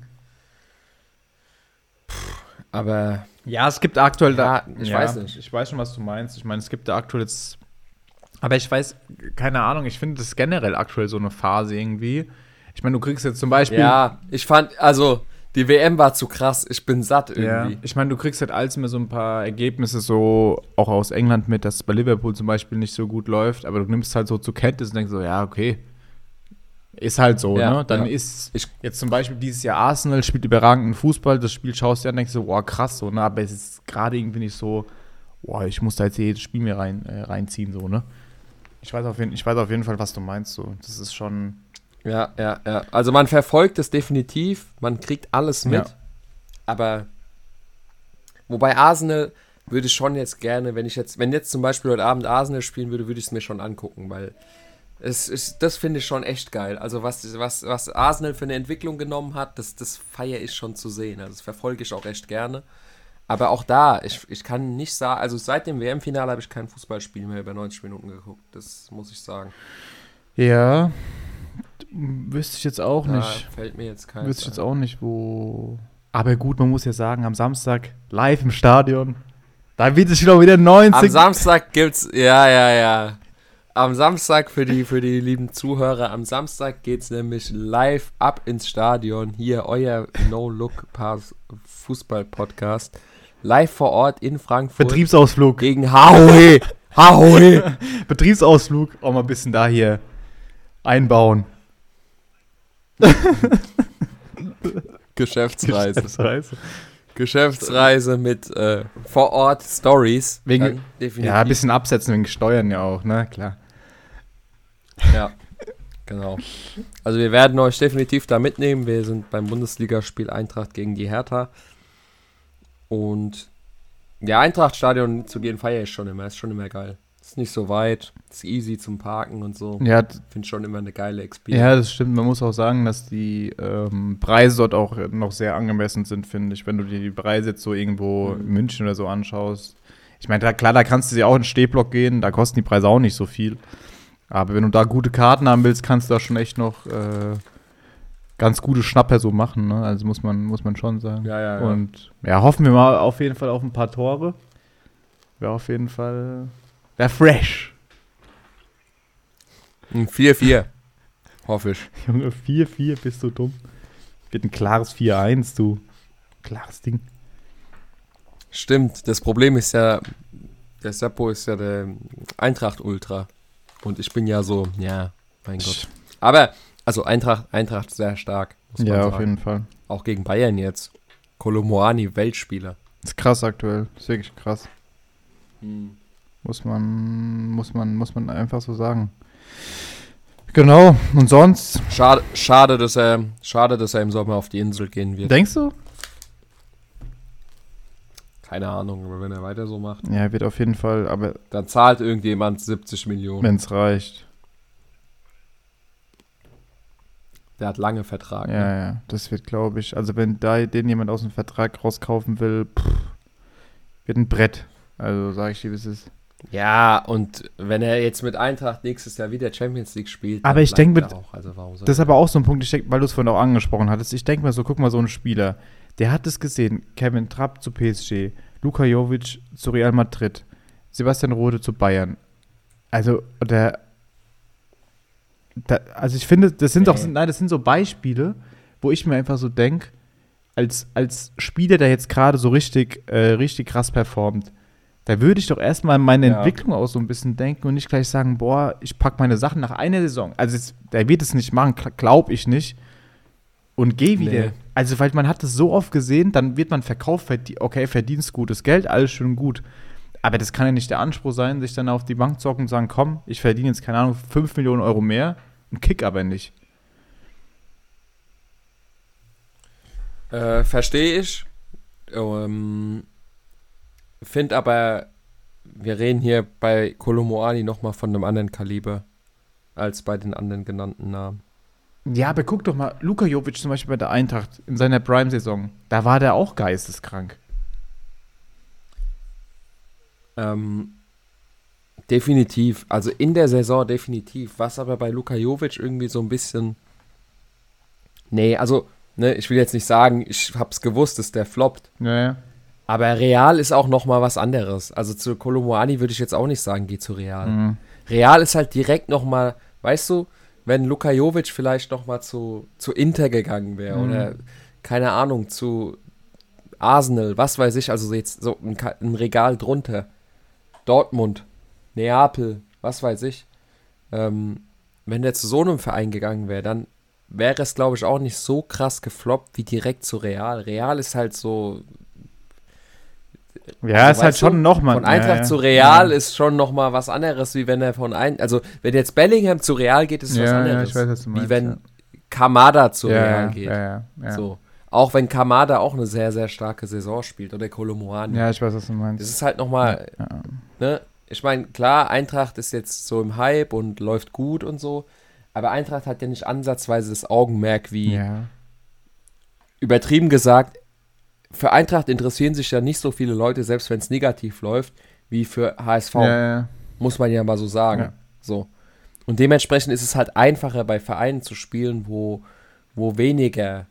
Aber Ja, es gibt aktuell Ja, da. ich weiß nicht. Ich weiß schon, was du meinst. Ich meine, es gibt da aktuell jetzt. Aber ich weiß, keine Ahnung, ich finde das generell aktuell so eine Phase irgendwie. Ich meine, du kriegst jetzt zum Beispiel. ja, ich fand, also die WM war zu krass. Ich bin satt Ja, irgendwie. ich meine, du kriegst halt alles immer so ein paar Ergebnisse so auch aus England mit, dass es bei Liverpool zum Beispiel nicht so gut läuft, aber du nimmst halt so zur Kenntnis und denkst so, ja, okay. Ist halt so, Ja, ne? Dann ja. ist Ich- jetzt zum Beispiel dieses Jahr Arsenal spielt überragenden Fußball, das Spiel schaust du an und denkst so, boah, krass, so, ne? Aber es ist gerade irgendwie nicht so, boah, ich muss da jetzt jedes Spiel mir rein, äh, reinziehen, so, ne? Ich weiß, auf jeden, ich weiß auf jeden Fall, was du meinst, so. Das ist schon. Ja, ja, ja. Also man verfolgt es definitiv, man kriegt alles mit. Ja. Aber wobei Arsenal würde ich schon jetzt gerne, wenn ich jetzt, wenn jetzt zum Beispiel heute Abend Arsenal spielen würde, würde ich es mir schon angucken, weil es ist, das finde ich schon echt geil. Also was, was, was Arsenal für eine Entwicklung genommen hat, das, das feiere ich schon zu sehen. Also das verfolge ich auch echt gerne. Aber auch da, ich, ich kann nicht sagen, also seit dem WM-Finale habe ich kein Fußballspiel mehr über 90 Minuten geguckt. Das muss ich sagen. Ja. Wüsste ich jetzt auch Da nicht. fällt mir jetzt kein. Wüsste ich jetzt auch nicht, wo. Aber gut, man muss ja sagen, am Samstag live im Stadion. Da wird es wieder wieder 90. Am Samstag gibt's, ja, ja, ja. Am Samstag für die, für die lieben Zuhörer, am Samstag geht's nämlich live ab ins Stadion. Hier euer No-Look-Pass Fußball-Podcast. Live vor Ort in Frankfurt. Betriebsausflug. gegen Haue. Haue. Betriebsausflug. Auch mal ein bisschen da hier einbauen. Geschäftsreise. Geschäftsreise. Geschäftsreise mit äh, vor Ort Stories. Wegen-. Ja, ein bisschen absetzen wegen Steuern ja auch, ne? Klar. Ja, genau. Also wir werden euch definitiv da mitnehmen. Wir sind beim Bundesligaspiel Eintracht gegen die Hertha. Und ja, Eintracht-Stadion zu gehen feiere ich schon immer. Ist schon immer geil. Ist nicht so weit. Ist easy zum Parken und so. Ja, Finde schon immer eine geile Experience. ja, das stimmt. Man muss auch sagen, dass die ähm, Preise dort auch noch sehr angemessen sind, finde ich. Wenn du dir die Preise jetzt so irgendwo Mhm. in München oder so anschaust. Ich meine, da, klar, da kannst du dir auch in den Stehblock gehen. Da kosten die Preise auch nicht so viel. Aber wenn du da gute Karten haben willst, kannst du da schon echt noch äh, ganz gute Schnapper so machen. Ne? Also muss man, muss man schon sagen. Ja, ja, ja. Und ja, hoffen wir mal auf jeden Fall auf ein paar Tore. Wäre auf jeden Fall. Wäre fresh. Ein 4-4. Hoffe ich. Junge, 4-4, bist du dumm? Wird ein klares 4-1, du. Klares Ding. Stimmt. Das Problem ist ja, der Seppo ist ja der Eintracht-Ultra. Und ich bin ja so, ja, mein Gott. Aber, also Eintracht, Eintracht sehr stark. Muss man Ja, sagen. auf jeden Fall. Auch gegen Bayern jetzt. Kolomoani, Weltspieler. Ist krass aktuell. Ist wirklich krass. Muss man, muss man, muss man einfach so sagen. Genau. Und sonst? Schade, schade, dass er, schade, dass er im Sommer auf die Insel gehen wird. Denkst du? Keine Ahnung, aber wenn er weiter so macht, Ja, wird auf jeden Fall, aber dann zahlt irgendjemand 70 Millionen. wenn es reicht. Der hat lange Vertrag. Ja, ne? ja. Das wird, glaube ich, also wenn da den jemand aus dem Vertrag rauskaufen will, pff, wird ein Brett. Also sage ich dir, wie es ist. Ja, und wenn er jetzt mit Eintracht nächstes Jahr wieder Champions League spielt, Aber dann ich denk bleibt mit- auch. Also Das ist er- aber auch so ein Punkt, ich denk, weil du es vorhin auch angesprochen hattest. Ich denke mal so, guck mal, so ein Spieler, der hat es gesehen. Kevin Trapp zu PSG, Luka Jovic zu Real Madrid, Sebastian Rode zu Bayern. Also, der, da, also ich finde, das sind doch, Nee. nein, das sind so Beispiele, wo ich mir einfach so denke, als, als Spieler, der jetzt gerade so richtig, äh, richtig krass performt, da würde ich doch erstmal an meine Ja. Entwicklung auch so ein bisschen denken und nicht gleich sagen, boah, ich packe meine Sachen nach einer Saison. Also jetzt, der wird es nicht machen, glaube ich nicht. Und geh wieder. Nee. Also, weil man hat das so oft gesehen, dann wird man verkauft, verdien okay, verdienst gutes Geld, alles schön gut. Aber das kann ja nicht der Anspruch sein, sich dann auf die Bank zocken und sagen, komm, ich verdiene jetzt, keine Ahnung, 5 Millionen Euro mehr und kick aber nicht. Äh, Verstehe ich. Ähm, Find aber, wir reden hier bei Kolomoani nochmal von einem anderen Kaliber als bei den anderen genannten Namen. Ja, aber guck doch mal, Luka Jovic zum Beispiel bei der Eintracht in seiner Prime-Saison, da war der auch geisteskrank. Ähm, definitiv. Also in der Saison definitiv. Was aber bei Luka Jovic irgendwie so ein bisschen. Nee, also, ne, ich will jetzt nicht sagen, ich hab's gewusst, dass der floppt. Ja, ja. Aber Real ist auch nochmal was anderes. Also zu Kolomoani würde ich jetzt auch nicht sagen, geh zu Real. Mhm. Real ist halt direkt nochmal, weißt du, wenn Luka Jovic vielleicht nochmal zu, zu Inter gegangen wäre Mhm. oder, keine Ahnung, zu Arsenal, was weiß ich, also jetzt so ein, ein Regal drunter. Dortmund, Neapel, was weiß ich. Ähm, wenn der zu so einem Verein gegangen wäre, dann wäre es, glaube ich, auch nicht so krass gefloppt wie direkt zu Real. Real ist halt so. Ja, Also, ist halt du, schon nochmal. Von Eintracht ja, ja. zu Real ja. ist schon nochmal was anderes, wie wenn er von ein. Also, wenn jetzt Bellingham zu Real geht, ist was anderes. weiß, meinst. wie wenn. Kamada zu Real geht. So. Auch wenn Kamada auch eine sehr, sehr starke Saison spielt oder Kolomoani. ja, ich weiß, was du meinst. Das ist halt nochmal, ne? Ich meine, klar, Eintracht ist jetzt so im Hype und läuft gut und so. Aber Eintracht hat ja nicht ansatzweise das Augenmerk wie übertrieben gesagt, für Eintracht interessieren sich ja nicht so viele Leute, selbst wenn es negativ läuft, wie für HSV. Ja. Muss man ja mal so sagen. So. Und dementsprechend ist es halt einfacher bei Vereinen zu spielen, wo, wo weniger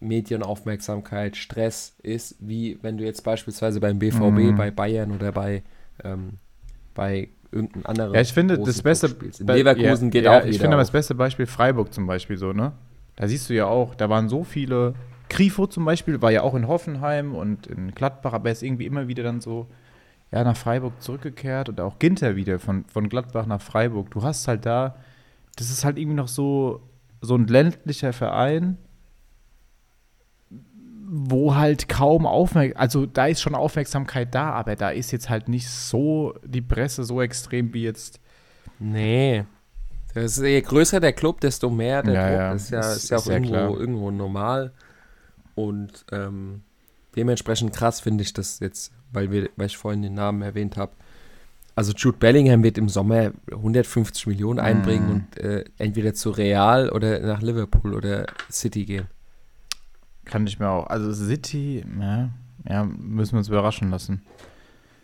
Medienaufmerksamkeit, Stress ist, wie wenn du jetzt beispielsweise beim BVB, mhm. bei Bayern oder bei, ähm, bei irgendeinem anderen. Ja, ich finde das beste. In Leverkusen ja, geht ja, auch. Ich finde das beste Beispiel Freiburg zum Beispiel so, ne? Da siehst du ja auch, da waren so viele. Grifo zum Beispiel war ja auch in Hoffenheim und in Gladbach, aber er ist irgendwie immer wieder dann so ja, nach Freiburg zurückgekehrt und auch Ginter wieder von, von Gladbach nach Freiburg. Du hast halt da, das ist halt irgendwie noch so, so ein ländlicher Verein, wo halt kaum Aufmerksamkeit, also da ist schon Aufmerksamkeit da, aber da ist jetzt halt nicht so die Presse so extrem wie jetzt. Nee. Das ist, je größer der Club, desto mehr der ja, Druck. Ja. Das ist ja, ist ja auch irgendwo, irgendwo normal. Und ähm, dementsprechend krass finde ich das jetzt, weil, wir, weil ich vorhin den Namen erwähnt habe. Also Jude Bellingham wird im Sommer 150 Millionen einbringen mm. und äh, entweder zu Real oder nach Liverpool oder City gehen. Kann ich mir auch. Also City, ja, ja müssen wir uns überraschen lassen.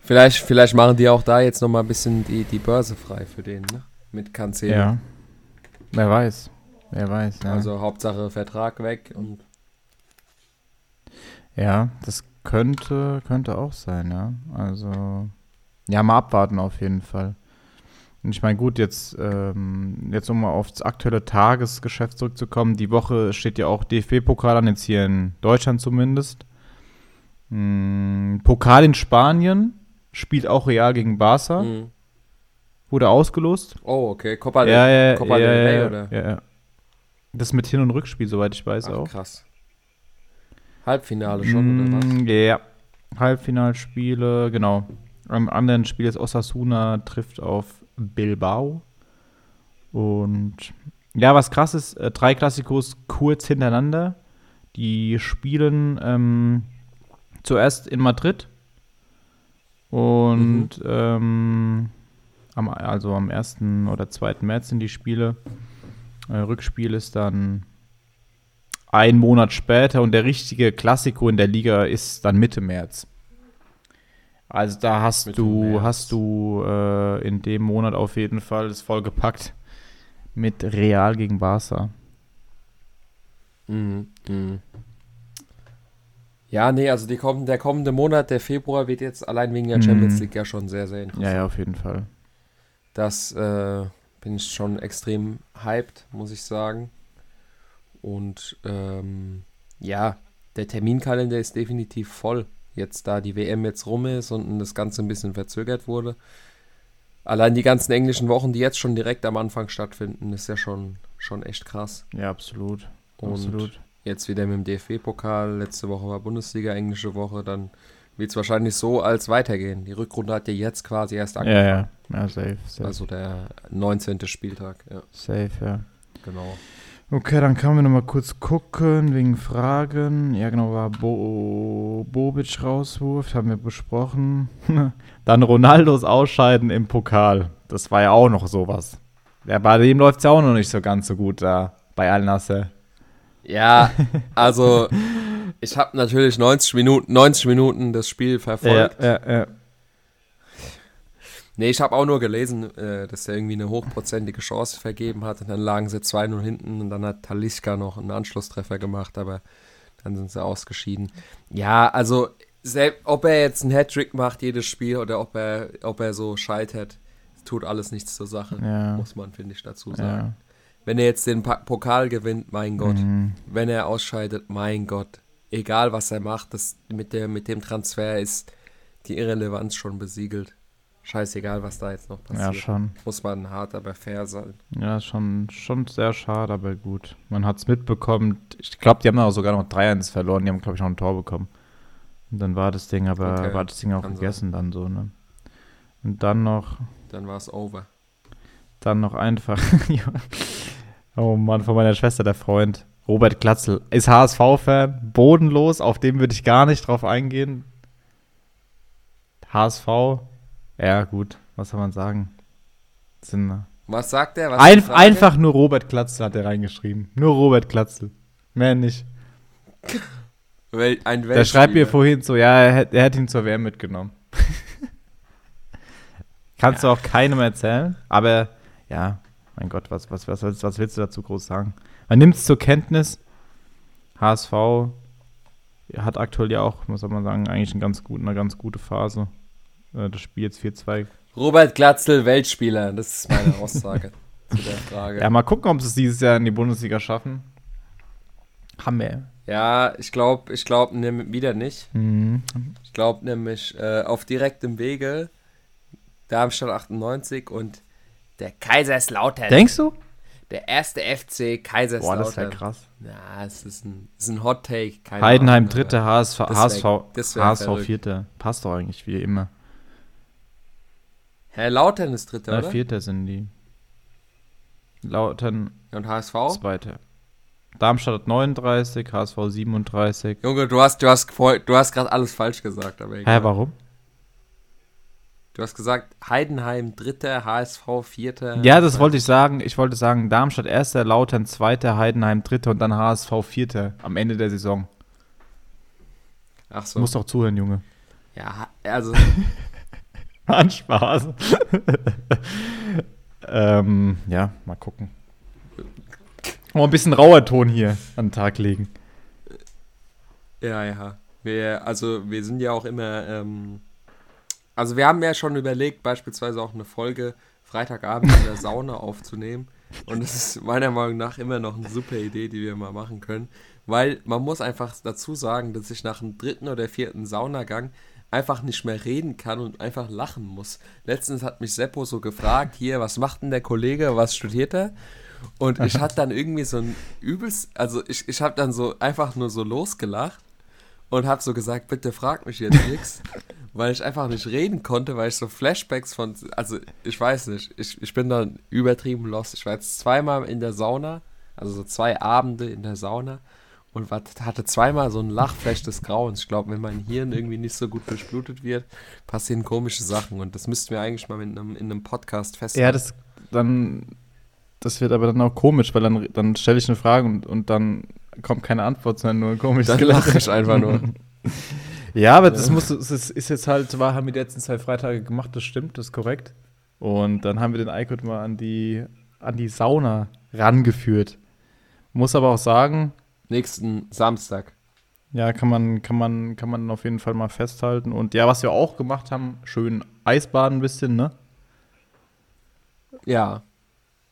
Vielleicht, vielleicht machen die auch da jetzt nochmal ein bisschen die, die Börse frei für den, ne? Mit Cancelo. Ja. Wer weiß. Wer weiß, ja. Also Hauptsache Vertrag weg und. Ja, das könnte, könnte auch sein, ja. Also. Ja, mal abwarten auf jeden Fall. Und ich meine, gut, jetzt, ähm, jetzt um mal aufs aktuelle Tagesgeschäft zurückzukommen. Die Woche steht ja auch DFB-Pokal an, jetzt hier in Deutschland zumindest. Hm, Pokal in Spanien spielt auch Real gegen Barca. Mhm. Wurde ausgelost. Oh, okay. Copa del, ja, ja, Copa ja, del Rey, ja, oder? Ja, ja. Das mit Hin- und Rückspiel, soweit ich weiß Ach, auch. krass. Halbfinale schon, mm, oder was? Ja. Halbfinalspiele, genau. Am anderen Spiel ist Osasuna trifft auf Bilbao. Und ja, was krass ist, äh, drei Klassikos kurz hintereinander. Die spielen ähm, zuerst in Madrid. Und mhm. ähm, am, also am 1. oder 2. März sind die Spiele. Äh, Rückspiel ist dann ein Monat später und der richtige Klassiko in der Liga ist dann Mitte März. Also da hast Mitte du, März. hast du äh, in dem Monat auf jeden Fall es vollgepackt mit Real gegen Barca. Mhm. Mhm. Ja, nee, also die kommen, der kommende Monat, der Februar, wird jetzt allein wegen der Champions mhm. League ja schon sehr, sehr interessant. Ja, ja, auf jeden Fall. Das äh, bin ich schon extrem hyped, muss ich sagen. Und ähm, ja, der Terminkalender ist definitiv voll. Jetzt da die WM jetzt rum ist und das Ganze ein bisschen verzögert wurde. Allein die ganzen englischen Wochen, die jetzt schon direkt am Anfang stattfinden, ist ja schon, schon echt krass. Ja, absolut. Und absolut. jetzt wieder mit dem DFB-Pokal. Letzte Woche war Bundesliga, englische Woche. Dann wird es wahrscheinlich so als weitergehen. Die Rückrunde hat ja jetzt quasi erst angefangen. Ja, ja, ja safe, safe. Also der 19. Spieltag, ja. Safe, ja. Genau. Okay, dann können wir nochmal kurz gucken wegen Fragen. Ja, genau, war Bo Bobic Rauswurf, haben wir besprochen. dann Ronaldos Ausscheiden im Pokal. Das war ja auch noch sowas. Ja, bei dem läuft es ja auch noch nicht so ganz so gut da bei Al Nasser. Ja, also ich habe natürlich 90 Minuten, 90 Minuten das Spiel verfolgt. Ja, ja, ja. Nee, ich habe auch nur gelesen, äh, dass er irgendwie eine hochprozentige Chance vergeben hat und dann lagen sie 2-0 hinten und dann hat Taliska noch einen Anschlusstreffer gemacht, aber dann sind sie ausgeschieden. Ja, also ob er jetzt einen Hattrick macht jedes Spiel oder ob er, ob er so scheitert, tut alles nichts zur Sache, ja. muss man, finde ich, dazu sagen. Ja. Wenn er jetzt den Pokal gewinnt, mein Gott. Mhm. Wenn er ausscheidet, mein Gott egal was er macht, das mit, der, mit dem Transfer ist die Irrelevanz schon besiegelt. Scheißegal, was da jetzt noch passiert. Ja, schon. Muss man hart, aber fair sein. Ja, schon, schon sehr schade, aber gut. Man hat es mitbekommen. Ich glaube, die haben auch sogar noch 3-1 verloren. Die haben, glaube ich, noch ein Tor bekommen. Und dann war das Ding aber, okay. war das Ding auch gegessen sein. dann so, ne? Und dann noch. Dann war es over. Dann noch einfach. oh Mann, von meiner Schwester, der Freund. Robert Glatzel ist HSV-Fan, bodenlos, auf dem würde ich gar nicht drauf eingehen. HSV, ja gut, was soll man sagen? Sind, was sagt er? Was ein, einfach nur Robert Glatzel hat er reingeschrieben. Nur Robert Glatzel. Mehr nicht. ein der schreibt mir vorhin so, ja, er, er hätte ihn zur WM mitgenommen. Kannst ja. du auch keinem erzählen, aber ja, mein Gott, was, was, was, was willst du dazu groß sagen? Man nimmt es zur Kenntnis. HSV hat aktuell ja auch, muss man sagen, eigentlich eine ganz, gut, eine ganz gute Phase. Äh, das Spiel jetzt 4-2. Robert Glatzel, Weltspieler. Das ist meine Aussage zu der Frage. Ja, mal gucken, ob sie es dieses Jahr in die Bundesliga schaffen. Haben wir. Ja, ich glaube, ich glaube wieder nicht. Mhm. Ich glaube nämlich äh, auf direktem Wege Darmstadt 98 und der Kaiserslautern. Denkst du? Der erste FC Kaiserslautern. Boah, das wäre krass. Ja, es ist ein, ist ein Hot Take. Heidenheim Ahnung, dritte, HSV, wär, HSV, HSV vierte. Passt doch eigentlich wie immer. Herr Lautern ist dritter, ja, oder? Vierter sind die. Lautern. Und HSV? Zweiter. Darmstadt hat 39, HSV 37. Junge, du hast, du hast, du hast gerade alles falsch gesagt. Aber egal. Hä, warum? Du hast gesagt, Heidenheim dritter, HSV vierter. Ja, das wollte ich sagen. Ich wollte sagen, Darmstadt erster, Lautern zweiter, Heidenheim dritter und dann HSV vierter am Ende der Saison. Ach so. Du musst doch zuhören, Junge. Ja, also. Mann, Spaß. ähm, ja, mal gucken. Mal ein bisschen rauer Ton hier an den Tag legen. Ja, ja. Wir, also wir sind ja auch immer, ähm, also wir haben ja schon überlegt, beispielsweise auch eine Folge Freitagabend in der Sauna aufzunehmen. Und es ist meiner Meinung nach immer noch eine super Idee, die wir mal machen können. Weil man muss einfach dazu sagen, dass ich nach dem dritten oder vierten Saunagang einfach nicht mehr reden kann und einfach lachen muss. Letztens hat mich Seppo so gefragt, hier, was macht denn der Kollege, was studiert er? Und ich hatte dann irgendwie so ein übelst, also ich, ich habe dann so einfach nur so losgelacht und habe so gesagt, bitte frag mich jetzt nichts, weil ich einfach nicht reden konnte, weil ich so Flashbacks von, also ich weiß nicht, ich, ich bin dann übertrieben lost. Ich war jetzt zweimal in der Sauna, also so zwei Abende in der Sauna und hatte zweimal so ein Lachflash des Grauens. Ich glaube, wenn mein Hirn irgendwie nicht so gut durchblutet wird, passieren komische Sachen und das müssten wir eigentlich mal in einem, in einem Podcast festhalten. Ja, das dann das wird aber dann auch komisch, weil dann, dann stelle ich eine Frage und, und dann kommt keine Antwort, sondern nur komisch. Dann lache ich einfach nur. ja, aber das, muss, das ist jetzt halt, war, haben wir die letzten zwei Freitage gemacht, das stimmt, das ist korrekt. Und dann haben wir den iCode mal an die, an die Sauna rangeführt. Muss aber auch sagen. Nächsten Samstag. Ja, kann man, kann man, kann man auf jeden Fall mal festhalten. Und ja, was wir auch gemacht haben, schön Eisbaden ein bisschen, ne? Ja,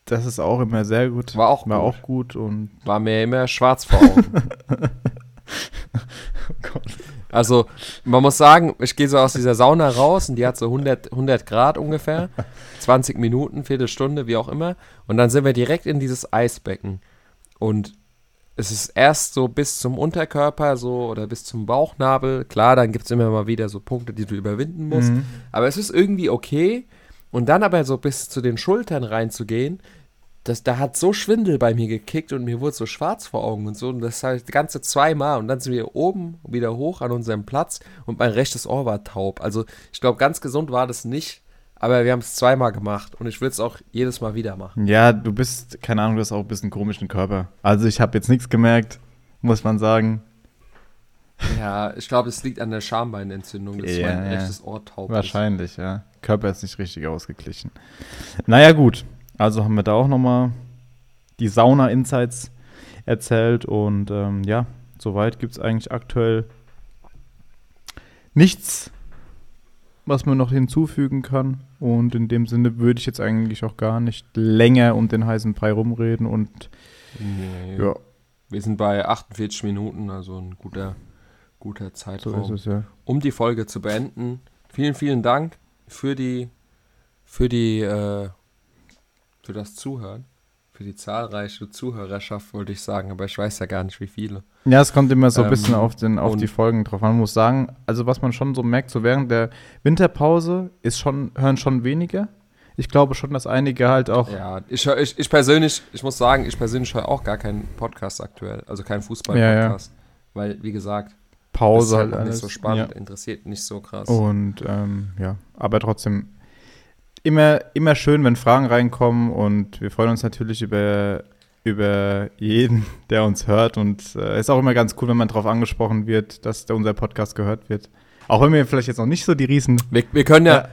das ist auch immer sehr gut. War auch War gut. auch gut und. War mir immer schwarz vor Augen. oh also, man muss sagen, ich gehe so aus dieser Sauna raus und die hat so 100, 100 Grad ungefähr. 20 Minuten, Viertelstunde, wie auch immer. Und dann sind wir direkt in dieses Eisbecken. Und es ist erst so bis zum Unterkörper so oder bis zum Bauchnabel. Klar, dann gibt es immer mal wieder so Punkte, die du überwinden musst. Mhm. Aber es ist irgendwie okay. Und dann aber so bis zu den Schultern reinzugehen, das, da hat so Schwindel bei mir gekickt und mir wurde so schwarz vor Augen und so. Und das halt ganze zweimal. Und dann sind wir oben wieder hoch an unserem Platz und mein rechtes Ohr war taub. Also ich glaube, ganz gesund war das nicht. Aber wir haben es zweimal gemacht und ich würde es auch jedes Mal wieder machen. Ja, du bist, keine Ahnung, du hast auch ein bisschen komischen Körper. Also ich habe jetzt nichts gemerkt, muss man sagen. Ja, ich glaube, es liegt an der Schambeinentzündung, dass ja, mein ja. rechtes Ohr taub Wahrscheinlich, ist. ja. Körper ist nicht richtig ausgeglichen. Naja, gut. Also haben wir da auch nochmal die Sauna-Insights erzählt und ähm, ja, soweit gibt es eigentlich aktuell nichts, was man noch hinzufügen kann. Und in dem Sinne würde ich jetzt eigentlich auch gar nicht länger um den heißen Brei rumreden und nee. ja. Wir sind bei 48 Minuten, also ein guter, guter Zeitraum, so es, ja. um die Folge zu beenden. Vielen, vielen Dank für die, für die äh, für das Zuhören, für die zahlreiche Zuhörerschaft, wollte ich sagen, aber ich weiß ja gar nicht, wie viele. Ja, es kommt immer so ein bisschen ähm, auf, den, auf die Folgen drauf an. Man muss sagen, also was man schon so merkt, so während der Winterpause ist schon, hören schon weniger. Ich glaube schon, dass einige halt auch. Ja, ich, ich, ich persönlich, ich muss sagen, ich persönlich höre auch gar keinen Podcast aktuell, also keinen Fußball-Podcast. Ja, ja. Weil, wie gesagt, Pause ist halt, halt nicht so spannend, ja. interessiert nicht so krass. Und ähm, ja, aber trotzdem immer, immer schön, wenn Fragen reinkommen und wir freuen uns natürlich über, über jeden, der uns hört und es äh, ist auch immer ganz cool, wenn man darauf angesprochen wird, dass der, unser Podcast gehört wird. Auch wenn wir vielleicht jetzt noch nicht so die Riesen. Wir, wir können ja,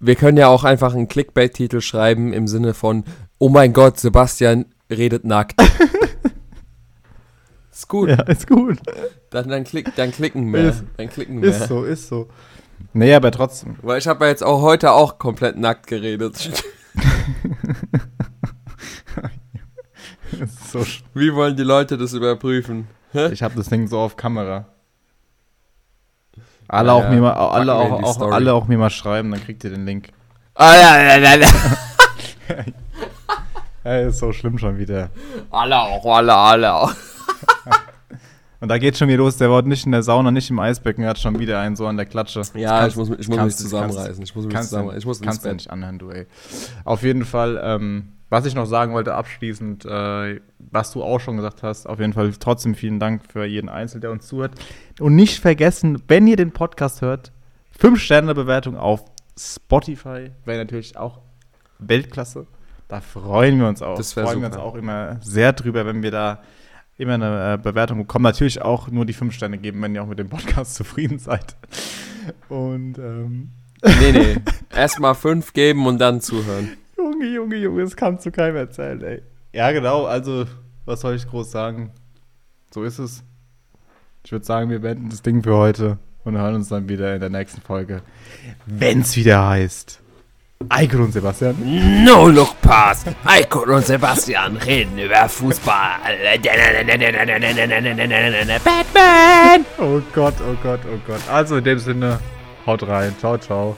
wir können ja auch einfach einen Clickbait-Titel schreiben im Sinne von, oh mein Gott, Sebastian redet nackt. ist gut. Ja, ist gut. Dann, dann, klick, dann klicken mehr. Ist- dann klicken mehr. Ist so, ist so. Nee, aber trotzdem. Weil ich habe ja jetzt auch heute auch komplett nackt geredet. So Wie wollen die Leute das überprüfen? Ich habe das Ding so auf Kamera. Alle Ja, auch ja. mir mal, alle auch, auch, alle auch mir mal schreiben, dann kriegt ihr den Link. Alle, Ey, ist so schlimm schon wieder. alle auch, alle, alle auch. Und da geht schon wieder los, der war nicht in der Sauna, nicht im Eisbecken, er hat schon wieder einen so an der Klatsche. Ja, Das ich muss, ich muss mich kannst- zusammenreißen. Ich muss mich kannst zusammenreißen. Ich muss kannst Bett. nicht anhören, du, ey. Auf jeden Fall, ähm, was ich noch sagen wollte abschließend, äh, was du auch schon gesagt hast, auf jeden Fall trotzdem vielen Dank für jeden Einzelnen, der uns zuhört. Und nicht vergessen, wenn ihr den Podcast hört, 5-Sterne-Bewertung auf Spotify wäre natürlich auch Weltklasse. Da freuen wir uns auch. Das freuen wir uns super. auch immer sehr drüber, wenn wir da immer eine äh, Bewertung bekommen. Natürlich auch nur die 5 Sterne geben, wenn ihr auch mit dem Podcast zufrieden seid. Und ähm, Nee, nee. Erstmal fünf geben und dann zuhören. Junge, Junge, Junge, das kannst du keinem erzählen, ey. Ja, genau, also, was soll ich groß sagen? So ist es. Ich würde sagen, wir beenden das Ding für heute und hören uns dann wieder in der nächsten Folge. Wenn's wieder heißt. Eike und Sebastian. No Look Pass. Eiko und Sebastian reden über Fußball. Batman! Oh Gott, oh Gott, oh Gott. Also in dem Sinne, haut rein. Ciao, ciao.